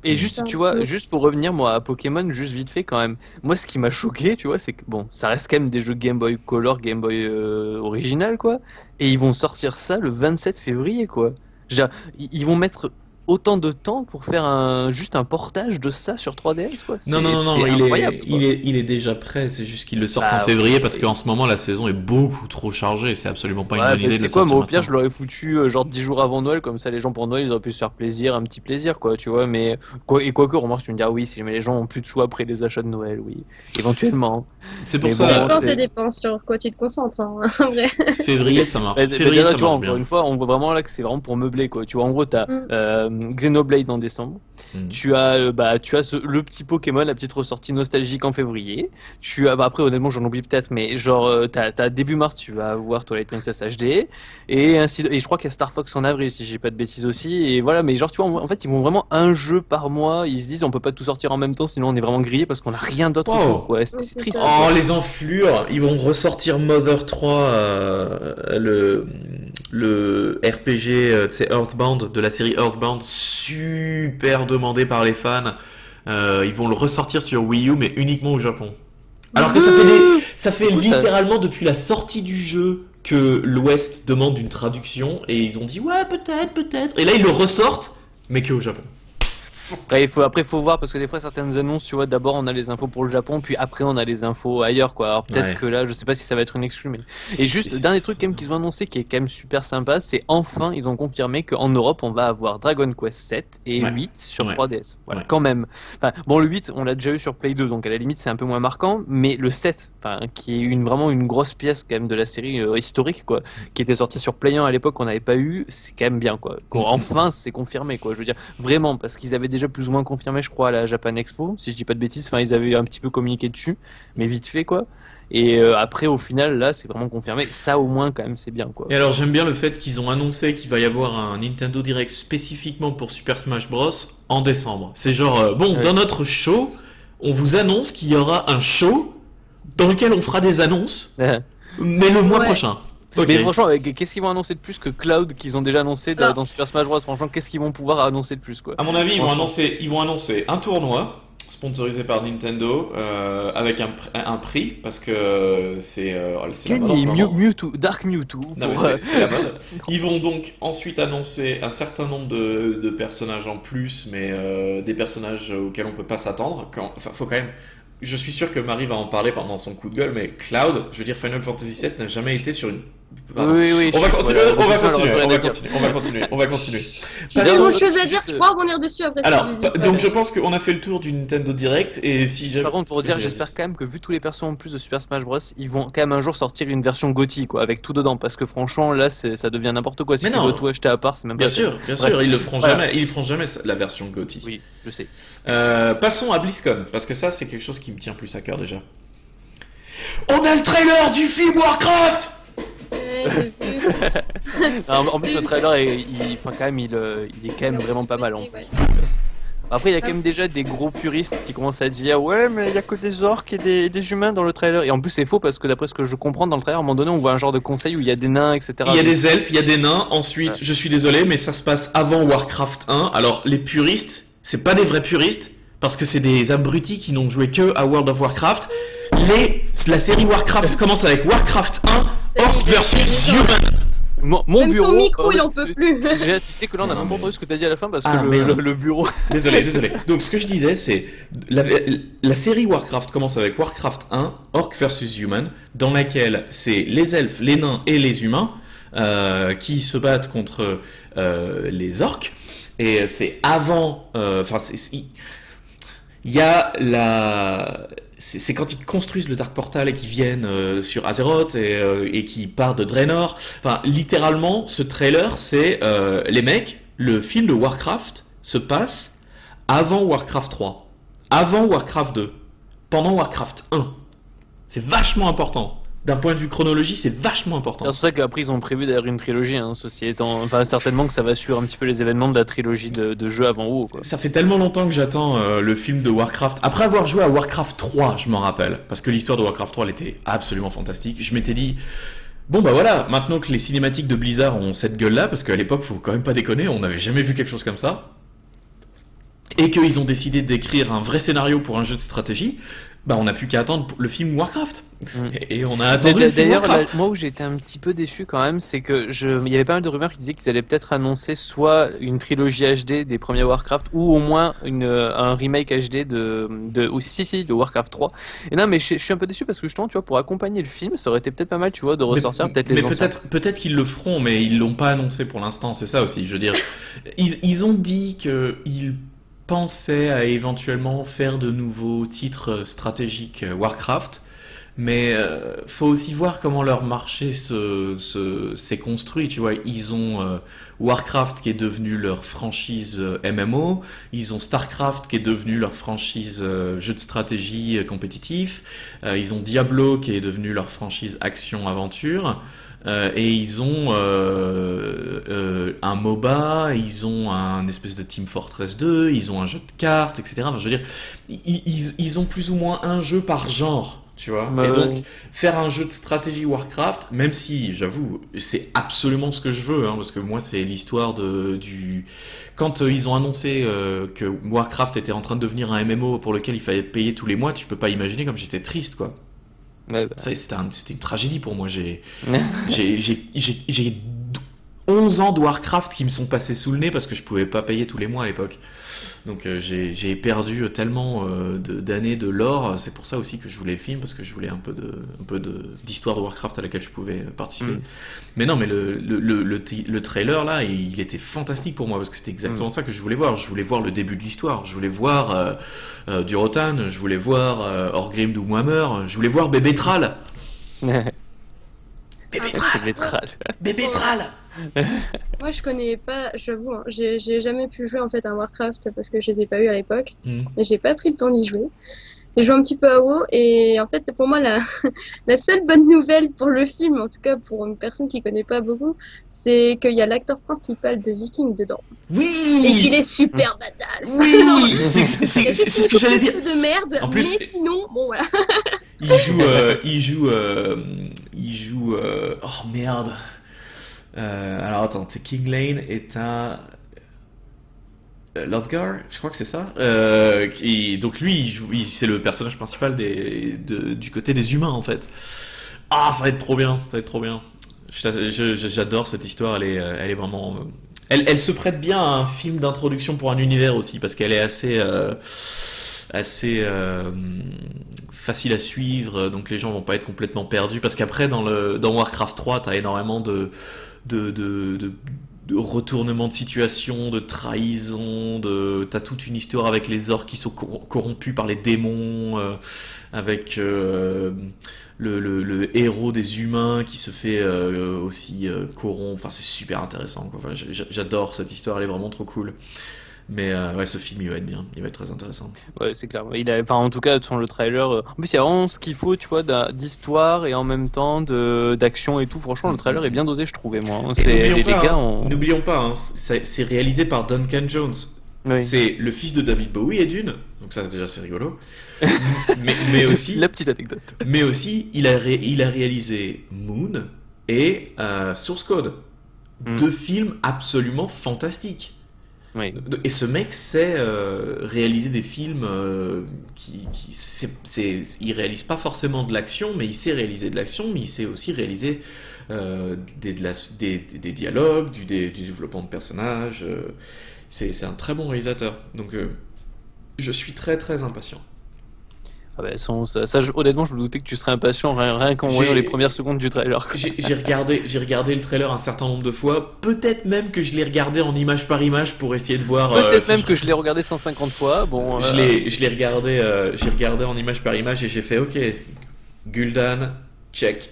Et juste, tu vois, juste pour revenir, moi, à Pokémon, juste vite fait quand même. Moi, ce qui m'a choqué, tu vois, c'est que, bon, ça reste quand même des jeux Game Boy Color, Game Boy euh, original, quoi. Et ils vont sortir ça le 27 février, quoi. Ils ils vont mettre autant de temps pour faire un, juste un portage de ça sur 3DS, quoi. Non, non, non, il est, il, est, il est déjà prêt, c'est juste qu'ils le sortent Bah, en février parce oui. qu'en ce moment la saison est beaucoup trop chargée, c'est absolument pas Ouais, une bonne idée de le c'est quoi, sortir moi au pire, je l'aurais foutu euh, genre 10 jours avant Noël, comme ça les gens pour Noël ils auraient pu se faire plaisir, un petit plaisir quoi, tu vois. Mais quoi, et quoique, remarque, tu me diras oui, si mais les gens ont plus de sous après les achats de Noël, oui, éventuellement. C'est pour Mais ça, bon, ça dépend, c'est- ça dépend sur quoi tu te concentres hein, en vrai. février ça marche. Ouais, mais février ça tu vois, marche encore une fois, on voit vraiment là que c'est vraiment pour meubler quoi. Tu vois, en gros, t'as Mm. euh, Xenoblade en décembre, Mm. tu as euh, bah tu as ce- le petit Pokémon, la petite ressortie nostalgique en février. Tu as bah, après honnêtement j'en oublie peut-être, mais genre euh, t'as début mars tu vas avoir Twilight Princess HD et ainsi de- et je crois qu'il y a Star Fox en avril si j'ai pas de bêtises aussi et voilà mais genre tu vois en en fait ils vont vraiment un jeu par mois. Ils se disent on peut pas tout sortir en même temps sinon on est vraiment grillé parce qu'on a rien d'autre Wow. C'est Ouais, c'est c'est triste. Oh les enflures, ils vont ressortir Mother 3, euh, le, le RPG, euh, sais, Earthbound, de la série Earthbound, super demandé par les fans. Euh, ils vont le ressortir sur Wii U, mais uniquement au Japon. Alors que ça fait, des, ça fait coup, ça- littéralement depuis la sortie du jeu que l'Ouest demande une traduction, et ils ont dit ouais peut-être, peut-être. Et là ils le ressortent, mais que au Japon. Après, il faut, après, faut voir parce que des fois, certaines annonces, tu vois, d'abord on a les infos pour le Japon, puis après on a les infos ailleurs, quoi. Alors peut-être Ouais. que là, je sais pas si ça va être une exclue, mais. Et juste, dernier truc quand même qu'ils ont annoncé qui est quand même super sympa, c'est enfin, ils ont confirmé qu'en Europe, on va avoir Dragon Quest 7 et Ouais. 8 sur Ouais. 3DS. Voilà, quand même. Enfin, bon, le 8, on l'a déjà eu sur Play 2, donc à la limite, c'est un peu moins marquant, mais le 7, enfin, qui est une, vraiment une grosse pièce quand même de la série euh, historique, quoi, qui était sortie sur Play 1 à l'époque, qu'on n'avait pas eu, c'est quand même bien, quoi. Mhm. Enfin, c'est confirmé, quoi. Je veux dire, vraiment, parce qu'ils avaient déjà plus ou moins confirmé, je crois, à la Japan Expo, si je dis pas de bêtises. Enfin, ils avaient un petit peu communiqué dessus, mais vite fait, quoi. Et euh, après, au final, là, c'est vraiment confirmé. Ça, au moins, quand même, c'est bien, quoi. Et alors j'aime bien le fait qu'ils ont annoncé qu'il va y avoir un Nintendo Direct spécifiquement pour Super Smash Bros en décembre. C'est genre euh, bon Ouais. dans notre show, on vous annonce qu'il y aura un show dans lequel on fera des annonces, mais le mois Ouais. prochain. Mais franchement, euh, qu'est-ce qu'ils vont annoncer de plus que Cloud qu'ils ont déjà annoncé dans, dans Super Smash Bros? Franchement, qu'est-ce qu'ils vont pouvoir annoncer de plus, quoi? À mon avis, ils vont annoncer, ils vont annoncer un tournoi sponsorisé par Nintendo euh, avec un, un prix parce que c'est euh, c'est ce Gagner moment. Mew- Mewtwo, Dark Mewtwo. Non, mais pour, c'est- euh, c'est la mode. Ils vont donc ensuite annoncer un certain nombre de, de personnages en plus, mais euh, des personnages auxquels on peut pas s'attendre. Enfin, faut quand même. Je suis sûr que Marie va en parler pendant son coup de gueule, mais Cloud, je veux dire, Final Fantasy VII n'a jamais été sur une. Pardon. Oui, oui, on je va suis- continuer, on va continuer, on va continuer, on va continuer, on va continuer. J'ai Passons- tellement de choses à dire, tu pourras rebondir dessus après Alors, donc je pense qu'on a fait le tour du Nintendo Direct et si Par contre, pour dire, j'espère quand même que vu tous les persos en plus de Super Smash Bros, ils vont quand même un jour sortir une version GOTY, quoi, avec tout dedans, parce que franchement, là, c'est- ça devient n'importe quoi. Si Mais tu non. veux tout acheter à part, c'est même Bien pas sûr, bien Bref. sûr, ils le feront Voilà. jamais, ils feront jamais la version GOTY. Oui, je sais. Euh, passons à BlizzCon, parce que ça, c'est quelque chose qui me tient plus à cœur déjà. On a le trailer du film Warcraft. Non, en plus, le trailer, est, il, enfin, quand même, il, euh, il est quand même vraiment pas mal. En plus. ouais. Après, il y a Ah. quand même déjà des gros puristes qui commencent à dire Ouais, mais il y a que des orques et des, des humains dans le trailer. Et en plus, c'est faux parce que d'après ce que je comprends dans le trailer, à un moment donné, on voit un genre de conseil où il y a des nains, etc. Il y a des elfes, il y a des nains, ensuite, Ouais. je suis désolé, mais ça se passe avant Warcraft 1. Alors, les puristes, c'est pas des vrais puristes, parce que c'est des abrutis qui n'ont joué que à World of Warcraft. Les, la série Warcraft commence avec Warcraft 1, Ça y est, Orc versus Human. Mon, mon Même bureau. ton micro, euh, il en peut plus. Déjà, tu sais que là, on a pas entendu ce que t'as dit à la fin parce Ah, que le, merde. le- le bureau. Désolé, désolé. Donc, ce que je disais, c'est la, la série Warcraft commence avec Warcraft 1, Orc versus Human, dans laquelle c'est les elfes, les nains et les humains euh, qui se battent contre euh, les orques. Et c'est avant. euh, Enfin, c'est- il y a la. C'est quand ils construisent le Dark Portal et qu'ils viennent euh, sur Azeroth et, euh, et qui partent de Draenor. Enfin, littéralement, ce trailer, c'est euh, les mecs, le film de Warcraft se passe avant Warcraft 3. avant Warcraft 2, pendant Warcraft 1. C'est vachement important. D'un point de vue chronologie, c'est vachement important. C'est pour ça qu'après ils ont prévu d'ailleurs une trilogie, hein, ceci étant, enfin certainement que ça va suivre un petit peu les événements de la trilogie de, de jeux avant WoW. Quoi. Ça fait tellement longtemps que j'attends euh, le film de Warcraft. Après avoir joué à Warcraft 3, je m'en rappelle, parce que l'histoire de Warcraft 3, elle était absolument fantastique. Je m'étais dit, bon bah voilà, maintenant que les cinématiques de Blizzard ont cette gueule-là, parce qu'à l'époque, faut quand même pas déconner, on n'avait jamais vu quelque chose comme ça, et qu'ils ont décidé d'écrire un vrai scénario pour un jeu de stratégie, bah on n'a plus qu'à attendre le film Warcraft. Mm. Et on a attendu D'ailleurs, moi où j'étais un petit peu déçu quand même, c'est que je, il y avait pas mal de rumeurs qui disaient qu'ils allaient peut-être annoncer soit une trilogie HD des premiers Warcraft, ou au moins une, euh, un remake HD de, de, ou si si de Warcraft 3. Et non, mais je, je suis un peu déçu parce que justement, tu vois, pour accompagner le film, ça aurait été peut-être pas mal, tu vois, de ressortir peut-être les mais peut-être peut-être qu'ils le feront, mais ils l'ont pas annoncé pour l'instant. C'est ça aussi. Je veux dire, ils, ils ont dit qu'ils pensaient à éventuellement faire de nouveaux titres stratégiques euh, Warcraft. Mais euh, faut aussi voir comment leur marché se, se- s'est construit. Tu vois, ils ont euh, Warcraft qui est devenu leur franchise euh, MMO, ils ont Starcraft qui est devenu leur franchise euh, jeu de stratégie euh, compétitif, euh, ils ont Diablo qui est devenu leur franchise action-aventure. Euh, et ils ont euh, euh, un MOBA, ils ont un espèce de Team Fortress 2, ils ont un jeu de cartes, etc. Enfin, je veux dire, ils, ils, ils ont plus ou moins un jeu par genre, tu vois. Bah et donc, ouais. faire un jeu de stratégie Warcraft, même si, j'avoue, c'est absolument ce que je veux, hein, parce que moi, c'est l'histoire de du quand euh, ils ont annoncé euh, que Warcraft était en train de devenir un MMO pour lequel il fallait payer tous les mois, tu peux pas imaginer comme j'étais triste, quoi. Bah. Ça, c'était un- une tragédie pour moi. J'ai j'ai- j'ai- j'ai- j'ai 11 ans de Warcraft qui me sont passés sous le nez parce que je pouvais pas payer tous les mois à l'époque. Donc euh, j'ai perdu tellement euh, de- d'années de lore. C'est pour ça aussi que je voulais le film parce que je voulais un peu de un peu de d'histoire de Warcraft à laquelle je pouvais participer. Mm. Mais non, mais le le, le, le, ti- le trailer là, il était fantastique pour moi parce que c'était exactement Mm. ça que je voulais voir. Je voulais voir le début de l'histoire. Je voulais voir euh, euh, du Rotan. Je voulais voir euh, Orgrim Doomhammer. Je voulais voir Bébé Thrall. Bébé métral. Bébé Thrall. Moi, je connais pas, j'avoue, hein, j'ai jamais pu jouer en fait à Warcraft parce que je les ai pas eu à l'époque et j'ai pas pris le temps d'y jouer. J'ai joué un petit peu à WoW et en fait, pour moi, la, la seule bonne nouvelle pour le film, en tout cas pour une personne qui connaît pas beaucoup, c'est qu'il y a l'acteur principal de Viking dedans Oui et qu'il est super badass. Oui C'est ce que j'allais dire. de merde, En plus- mais sinon, bon voilà. Il joue. euh, il joue. euh, il joue. euh, oh merde. Euh, alors attends, c'est King Lane est un. euh, Lothgar, je crois que c'est ça. Euh, donc lui, c'est le personnage principal du côté des humains en fait. Ah, ça va être trop bien, ça va être trop bien. J'adore cette histoire, elle est, euh, vraiment. Elle, se prête bien à un film d'introduction pour un univers aussi, parce qu'elle est assez, assez facile à suivre, donc les gens vont pas être complètement perdus. Parce qu'après, dans, dans Warcraft 3, t'as énormément de, de, de, de, situation, de trahison, de... t'as toute une histoire avec les orques qui sont cor- corrompus par les démons, euh, avec euh, le, héros des humains qui se fait euh, aussi corrompre. Enfin, c'est super intéressant. Quoi. J'adore cette histoire, elle est vraiment trop cool. Mais euh, ouais, ce film, il va être bien, il va être très intéressant. Ouais, c'est clair. Il a, enfin, en tout cas, sur le trailer, euh, en plus, il y a vraiment ce qu'il faut, tu vois, d'histoire et en même temps de d'action et tout. Franchement, le trailer est bien dosé, je trouvais, moi. hein. C'est n'oublions pas, hein, on... N'oublions pas, hein, c'est c'est réalisé par Duncan Jones. Oui. C'est le fils de David Bowie et d'une, donc ça déjà c'est rigolo. mais, mais aussi, La petite anecdote. mais aussi, il a, ré- il a réalisé Moon et euh, Source Code, Mm. deux films absolument fantastiques. Et ce mec sait euh, réaliser des films euh, qui, il réalise pas forcément de l'action, mais il sait réaliser de l'action, mais il sait aussi réaliser euh, des, dialogues, du, développement de personnages. euh, c'est, un très bon réalisateur. Donc je suis très très impatient. Ah bah, sans- ça, ça, honnêtement, je me doutais que tu serais impatient rien, rien qu'en voyant les premières secondes du trailer. J'ai, regardé, j'ai regardé le trailer un certain nombre de fois. Peut-être même que je l'ai regardé en image par image pour essayer de voir. euh, Peut-être si même je- que je l'ai regardé 150 fois. Bon, Je euh, l'ai, je l'ai regardé, euh, j'ai regardé en image par image et j'ai fait OK. Gul'dan, check.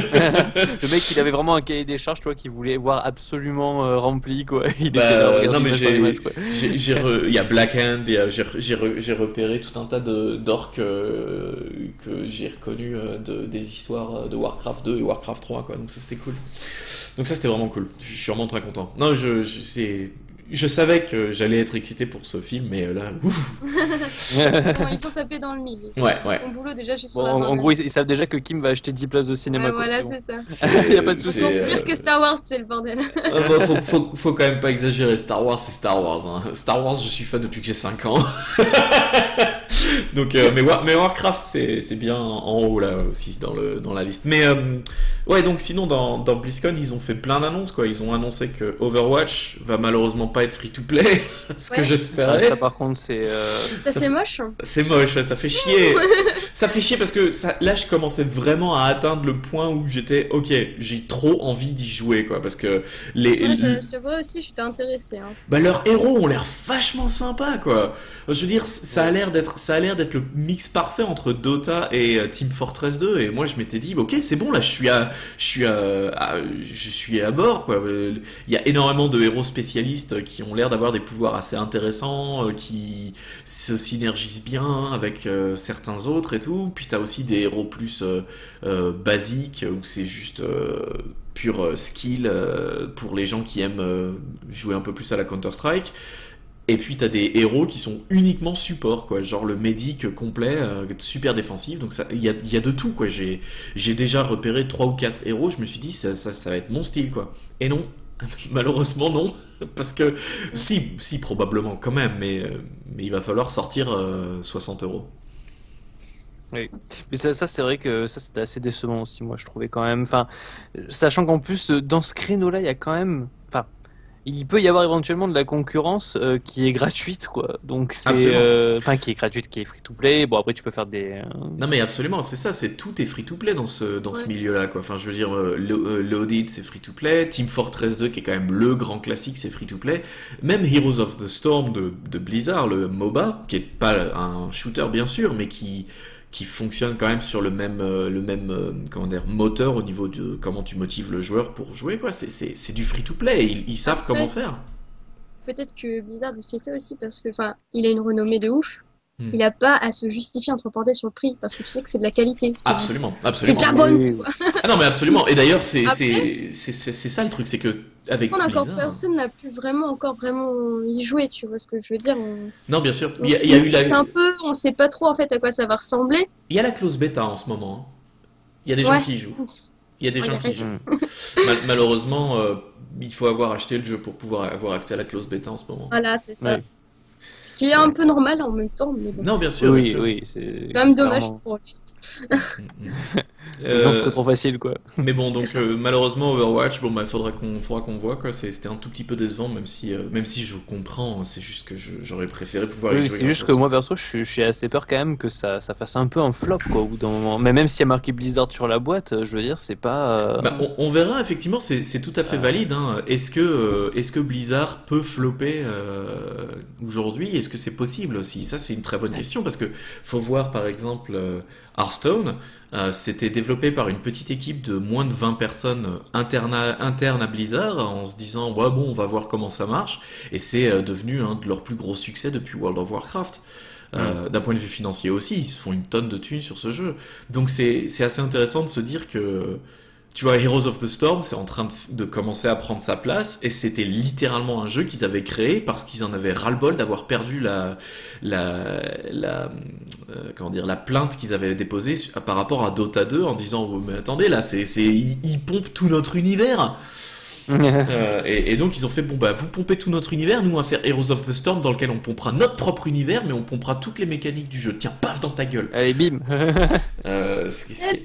le mec, il avait vraiment un cahier des charges, toi, qu'il voulait voir absolument euh, rempli, quoi. Il Bah, était non, mais j'ai- Il y a Black Hand, j'ai re- repéré tout un tas de- d'orques euh, que j'ai reconnus euh, de, des histoires euh, de Warcraft 2 et Warcraft 3, quoi. Donc ça c'était cool. Donc ça c'était vraiment cool. Je suis vraiment très content. Non, je, je, c'est- je savais que j'allais être excité pour ce film, mais euh, là, ouf. Ils ont, ils ont tapé dans le mille. Ils Ouais, ouais. Mon boulot déjà Bon, la en, gros, ils, ils savent déjà que Kim va acheter 10 places de cinéma, Ouais, voilà, c'est ça. C'est- Y a pas de souci. Sont pire euh, que Star Wars, c'est le bordel. Ah bah, faut, faut, faut quand même pas exagérer. Star Wars, c'est Star Wars. hein. Star Wars, je suis fan depuis que j'ai 5 ans. Donc, euh, mais, War- mais Warcraft, c'est bien en haut là aussi dans, le, dans la liste. Mais euh, ouais, donc sinon dans, dans BlizzCon, ils ont fait plein d'annonces quoi. Ils ont annoncé que Overwatch va malheureusement pas être free to play, ce que Ouais. Ah, j'espérais. ça, par contre, c'est. euh, Ça, c'est moche. C'est moche, ça fait chier. ça fait chier parce que ça, là, je commençais vraiment à atteindre le point où j'étais, ok, j'ai trop envie d'y jouer, quoi, parce que les, Moi, je, je te vois aussi, j'étais intéressée. Hein. bah, leurs héros ont l'air vachement sympas, quoi. Je veux dire, ça a l'air d'être, ça l'air d'être le mix parfait entre Dota et euh, Team Fortress 2. Et moi, je m'étais dit, ok, c'est bon, là, je suis à, je suis à, je suis à bord, quoi. Il y a énormément de héros spécialistes qui ont l'air d'avoir des pouvoirs assez intéressants, euh, qui se synergisent bien avec euh, certains autres et tout. Puis t'as aussi des héros plus basiques où c'est juste pur euh, skill pour les gens qui aiment jouer un peu plus à la Counter Strike. Et puis t'as des héros qui sont uniquement support, quoi, genre le médic complet, euh, super défensif. Donc il y a, y a de tout, quoi. J'ai, déjà repéré trois ou quatre héros. Je me suis dit ça, ça, va être mon style, quoi. Et non, malheureusement non, parce que si, si probablement quand même, mais euh, mais il va falloir sortir euh, 60 euros. Mais ça, ça c'est vrai que ça c'était assez décevant aussi, moi je trouvais quand même. Enfin, sachant qu'en plus euh, dans ce créneau-là, il y a quand même. Il peut y avoir éventuellement de la concurrence euh, qui est gratuite, quoi. Donc c'est. Euh, Enfin, qui est gratuite, qui est free to play. Bon, après tu peux faire des. euh, Non mais absolument, c'est ça, c'est tout est free to play dans ce dans ce milieu-là quoi. Enfin, je veux dire Lo- Loaded c'est free to play, Team Fortress 2 qui est quand même le grand classique, c'est free to play. Même Heroes of the Storm de, de Blizzard, le MOBA, qui est pas un shooter bien sûr, mais qui qui fonctionne quand même sur le même euh, le même euh, comment dire moteur au niveau de comment tu motives le joueur pour jouer quoi. C'est c'est c'est du free to play, ils, ils savent Après, comment faire. Peut-être que Blizzard il fait ça aussi parce que, enfin, il a une renommée de ouf. Hmm. Il a pas à se justifier entre parenthèses sur le prix parce que tu sais que c'est de la qualité. Absolument, C'est absolument. carbone, Oui. tu vois. Ah non mais absolument. Et d'ailleurs c'est Après- c'est c'est c'est c'est ça le truc, c'est que avec On a encore personne n'a pu vraiment encore vraiment y jouer, tu vois ce que je veux dire. On... Non bien sûr, il y a, il y a eu C'est la un peu, on sait pas trop en fait à quoi ça va ressembler. Il y a la clause bêta en ce moment. hein. Il y a des gens qui y jouent. Il y a des gens qui y jouent. Mal- malheureusement, euh, il faut avoir acheté le jeu pour pouvoir avoir accès à la clause bêta en ce moment. Voilà, c'est ça. Ouais. Ce qui est un peu normal en même temps, mais bon. Non, bien sûr. Oui, bien sûr. oui, c'est. Quand même dommage clairement. pour lui. Gens Euh, seraient trop faciles, quoi. mais bon, donc euh, malheureusement Overwatch, bon bah faudra qu'on faudra qu'on voit quoi. C'était un tout petit peu décevant, même si euh, même si je comprends. C'est juste que j'aurais préféré pouvoir y Oui, jouer. c'est juste que moi perso, je suis, assez peur quand même que ça, ça fasse un peu un flop quoi au bout d'un moment. Mais même s'il y a marqué Blizzard sur la boîte, je veux dire, c'est pas. euh, Bah, on, on verra effectivement, c'est c'est tout à fait Ah. valide. hein. Est-ce que, est-ce que Blizzard peut flopper aujourd'hui? Est-ce que c'est possible aussi? Ça, c'est une très bonne question parce que faut voir par exemple Hearthstone. euh, C'était développé par une petite équipe de moins de 20 personnes euh, internes à, Blizzard en se disant ouais bon on va voir comment ça marche et c'est euh, devenu un de leurs plus gros succès depuis World of Warcraft. Euh, D'un point de vue financier aussi, ils se font une tonne de thunes sur ce jeu. Donc c'est assez intéressant de se dire que tu vois, Heroes of the Storm, c'est en train de, commencer à prendre sa place, et c'était littéralement un jeu qu'ils avaient créé parce qu'ils en avaient ras-le-bol d'avoir perdu la, la, la, euh, comment dire, la plainte qu'ils avaient déposée par rapport à Dota 2 en disant, oh, mais attendez, là, c'est, ils pompent tout notre univers. Euh, et, et donc ils ont fait, bon bah, vous pompez tout notre univers, nous on va faire Heroes of the Storm dans lequel on pompera notre propre univers, mais on pompera toutes les mécaniques du jeu. Tiens, paf dans ta gueule. Allez, bim Euh,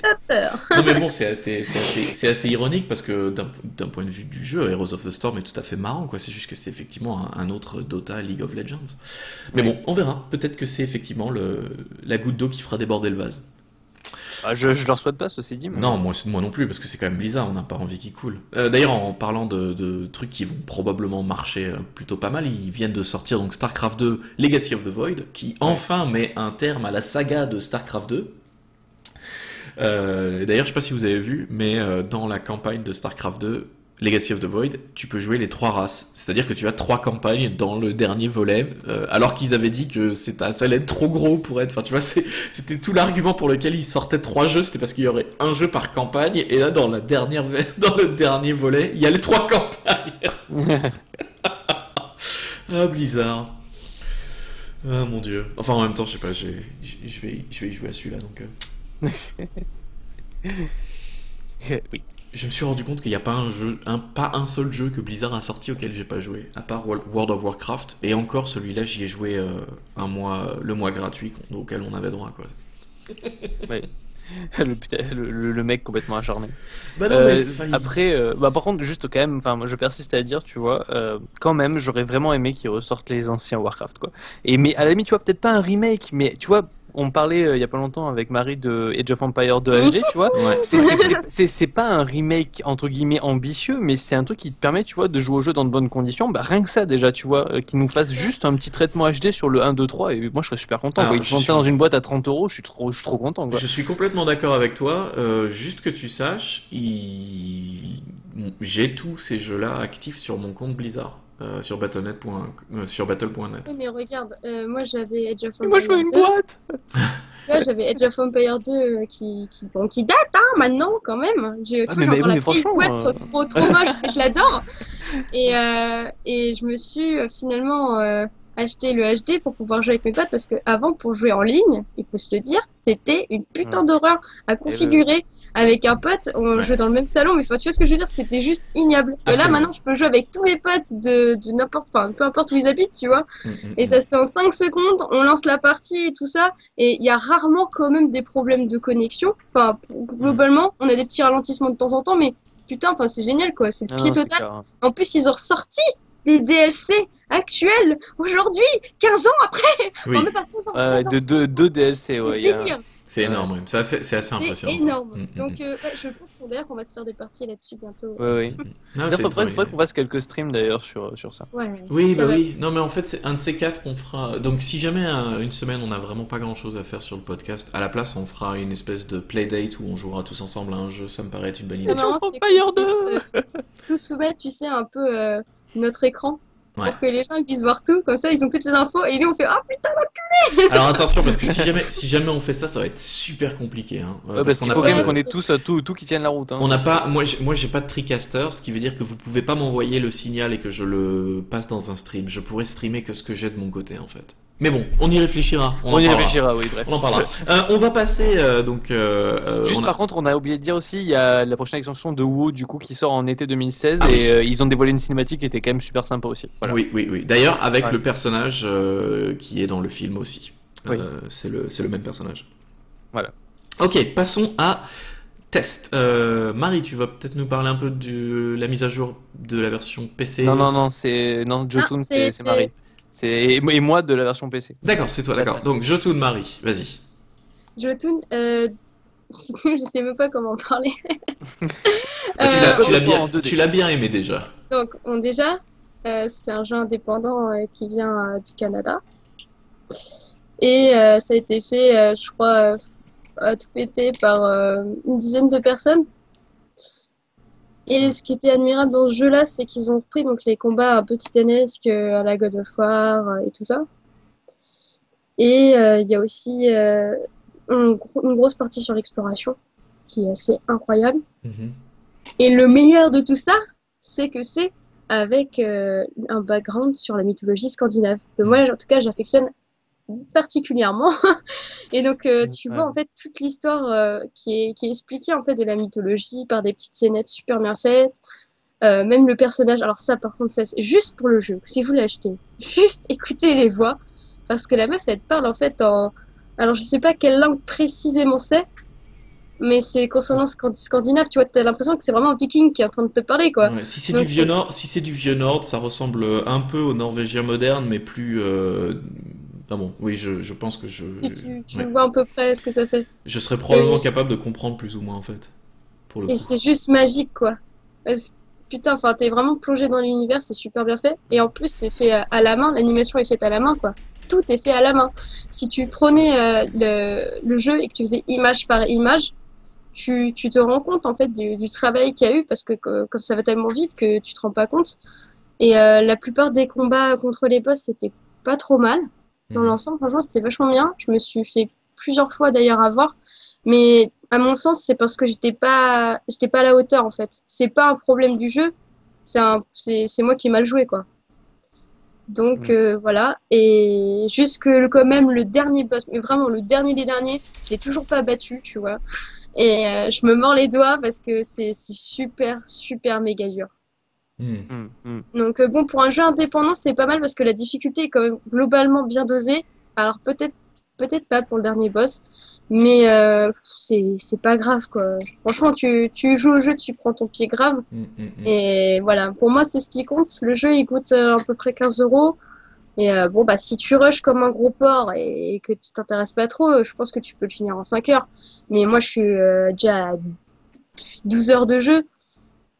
pas peur. non mais bon, c'est assez, ironique parce que d'un d'un point de vue du jeu, Heroes of the Storm est tout à fait marrant, quoi. C'est juste que c'est effectivement un, un autre Dota League of Legends. Mais Oui. bon, on verra. Peut-être que c'est effectivement le, la goutte d'eau qui fera déborder le vase. Ah, je, je leur souhaite pas, ceci dit. mais- Non, moi, moi non plus, parce que c'est quand même Blizzard, on n'a pas envie qu'il coule. Euh, D'ailleurs, en parlant de, de trucs qui vont probablement marcher euh, plutôt pas mal, ils viennent de sortir donc StarCraft 2 Legacy of the Void, qui enfin met un terme à la saga de StarCraft 2. Euh, D'ailleurs, je sais pas si vous avez vu, mais dans la campagne de StarCraft 2, Legacy of the Void, tu peux jouer les trois races. C'est-à-dire que tu as trois campagnes dans le dernier volet, euh, alors qu'ils avaient dit que ça allait être trop gros pour être. Enfin, tu vois, c'était tout l'argument pour lequel ils sortaient trois jeux, c'était parce qu'il y aurait un jeu par campagne. Et là, dans la dernière, dans le dernier volet, il y a les trois campagnes. Ah, Blizzard. Ah mon dieu. Enfin, en même temps, je sais pas, vais, je vais y jouer à celui-là donc. euh. oui. Je me suis rendu compte qu'il n'y a pas un jeu, un, pas un seul jeu que Blizzard a sorti auquel j'ai pas joué, à part World World of Warcraft. Et encore, celui-là, j'y ai joué euh, un mois, le mois gratuit auquel on avait droit, quoi. le, putain, le, le- le mec complètement acharné. Bah Euh, après, euh, bah par contre, juste quand même, enfin, je persiste à dire, tu vois, euh, quand même, j'aurais vraiment aimé qu'ils ressortent les anciens Warcraft, quoi. Et mais à la limite, tu vois, peut-être pas un remake, mais tu vois, on parlait euh, il y a pas longtemps avec Marie de Age of Empire 2 HD, tu vois. Ouais. C'est- pas un remake entre guillemets ambitieux, mais c'est un truc qui te permet, tu vois, de jouer au jeu dans de bonnes conditions. Bah rien que ça déjà, tu vois, euh, qui nous fasse juste un petit traitement HD sur le 1, 2, 3, et moi je serais super content. Alors, quoi. Ils suis- ça dans une boîte à 30 euros, je suis trop, je suis trop content. Quoi. Je suis complètement d'accord avec toi. euh, juste que tu saches, il- j'ai tous ces jeux-là actifs sur mon compte Blizzard, euh, sur Battle.net. euh, sur Battle.net. Oui, mais regarde, euh, moi j'avais Edge of Et moi je veux Empire une 2. boîte. Là, j'avais Edge of Empire 2 euh, qui, qui, bon, qui date, hein, maintenant, quand même. J'ai Ah, toujours mais- mais- encore mais la vieille boîte euh, trop, trop, trop moche, mais je l'adore. Et, euh, et je me suis euh, finalement acheté le HD pour pouvoir jouer avec mes potes parce que avant, pour jouer en ligne, il faut se le dire, c'était une putain Ouais. d'horreur à configurer avec un pote. On Ouais. jouait dans le même salon, mais tu vois ce que je veux dire, c'était juste ignoble. Et là, maintenant, je peux jouer avec tous mes potes de, de n'importe, enfin, peu importe où ils habitent, tu vois. Mm, mm, Et mm. ça se fait en 5 secondes, on lance la partie et tout ça, et il y a rarement quand même des problèmes de connexion. Enfin, globalement, on a des petits ralentissements de temps en temps, mais putain, enfin, c'est génial quoi, c'est le Ah pied total. clair. En plus, ils ont ressorti des DLC actuels aujourd'hui, 15 ans après, Oui, enfin, même pas 16 ans, Ouais, 16 ans. de deux deux DLC, ouais. il délire, c'est énorme. Ça, c'est c'est assez c'est impressionnant. ça. énorme. Mm, mm, Donc, mm. euh, ouais, je pense qu'on d'ailleurs qu'on va se faire des parties là-dessus bientôt. Ouais, D'ailleurs, c'est faudrait, qu'on fasse quelques streams d'ailleurs sur, sur ça. Ouais. Oui, bah oui. Non, mais en fait, c'est un de ces quatre qu'on fera. Donc, si jamais euh, une semaine on n'a vraiment pas grand chose à faire sur le podcast, à la place, on fera une espèce de playdate où on jouera tous ensemble à un jeu. Ça me paraît être une bonne C'est idée. marrant, Age of c'est qu'on 2. puisse euh, tout soumettre, tu sais, un peu euh, notre écran. Ouais. Pour que les gens puissent voir tout, comme ça ils ont toutes les infos et nous on fait Oh putain, Alors attention, parce que si jamais, si jamais on fait ça, ça va être super compliqué. Hein. Ouais, parce qu'on qu'il a faut pas quand même qu'on ait tous euh, tout, tout qui tienne la route. Hein. On n'a pas, moi, j'ai- moi, j'ai pas de TriCaster, ce qui veut dire que vous pouvez pas m'envoyer le signal et que je le passe dans un stream. Je pourrais streamer que ce que j'ai de mon côté, en fait. Mais bon, on y réfléchira. On, On y parlera. réfléchira, oui, bref. On en parlera. Euh, on va passer euh, donc. euh, Juste on a- par contre, on a oublié de dire aussi, il y a la prochaine extension de WoW du coup qui sort en été 2016 Ah et oui. euh, ils ont dévoilé une cinématique qui était quand même super sympa aussi. Voilà. Oui, oui, oui. D'ailleurs, avec Ouais. le personnage euh, qui est dans le film aussi. Oui. Euh, c'est le, c'est le même personnage. Voilà. Ok, passons à test. Euh, Marie, tu vas peut-être nous parler un peu de la mise à jour de la version PC. Non, non, non, c'est non Jotun, Ah, c'est- Marie. C'est et moi de la version PC. D'accord, c'est toi, d'accord. Donc, je tourne Marie, vas-y. Jotun, euh, je sais même pas comment en parler. Bah, tu Euh, l'as- en bien, 2D. tu l'as bien aimé déjà. Donc, on, déjà, euh, c'est un jeu indépendant euh, qui vient euh, du Canada. Et euh, ça a été fait, euh, je crois, euh, à tout péter par euh, une dizaine de personnes. Et ce qui était admirable dans ce jeu-là, c'est qu'ils ont repris donc, les combats un peu titanesques à la God of War euh, et tout ça. Et euh, il y a aussi euh, une grosse partie sur l'exploration, qui est assez incroyable. Mhm. Et le meilleur de tout ça, c'est que c'est avec euh, un background sur la mythologie scandinave. Que moi, en tout cas, j'affectionne particulièrement. Et donc, euh, tu vois en fait toute l'histoire euh, qui, est, qui est expliquée en fait de la mythologie par des petites scénettes super bien faites. Euh, même le personnage. Alors ça, par contre, ça c'est juste pour le jeu. Si vous l'achetez, juste écoutez les voix parce que la meuf elle parle en fait en. Alors je sais pas quelle langue précisément c'est, mais c'est consonance scandi- scandinave. Tu vois, t'as l'impression que c'est vraiment un viking qui est en train de te parler quoi. Ouais, si c'est du vieux nord, si c'est du vieux nord, ça ressemble un peu au norvégien moderne, mais plus. euh, Bon, oui, je, je pense que je. Et tu, tu ouais. vois à peu près ce que ça fait. Je serais probablement Et- capable de comprendre plus ou moins en fait. Pour le Et c'est juste magique, quoi. Parce- Putain, enfin, t'es vraiment plongé dans l'univers, c'est super bien fait. Et en plus, c'est fait à, la main, l'animation est faite à la main, quoi. Tout est fait à la main. Si tu prenais euh, le, le jeu et que tu faisais image par image, tu, tu te rends compte en fait du, du travail qu'il y a eu parce que que- comme ça va tellement vite que tu te rends pas compte. Et euh, la plupart des combats contre les boss, c'était pas trop mal. Dans l'ensemble, franchement, c'était vachement bien. Je me suis fait plusieurs fois d'ailleurs avoir. Mais à mon sens, c'est parce que j'étais pas, j'étais pas à la hauteur en fait. C'est pas un problème du jeu, c'est un, c'est, c'est moi qui ai mal joué quoi. Donc Mm. euh, voilà. Et jusque quand même le dernier boss, mais vraiment le dernier des derniers, je l'ai toujours pas battu, tu vois. Et euh, je me mords les doigts parce que c'est, c'est super, super méga dur. Mhm. Hum, hum. Donc euh, bon, pour un jeu indépendant, c'est pas mal parce que la difficulté est quand même globalement bien dosée. Alors peut-être peut-être pas pour le dernier boss, mais euh, c'est c'est pas grave quoi. Franchement, tu, tu joues au jeu, tu prends ton pied grave. Et voilà, pour moi, c'est ce qui compte. Le jeu, il coûte euh, à peu près 15 euros. Et euh, bon, bah, si tu rushes comme un gros porc et, que tu t'intéresses pas trop, je pense que tu peux le finir en 5 heures. Mais moi, je suis euh, déjà à 12 heures de jeu.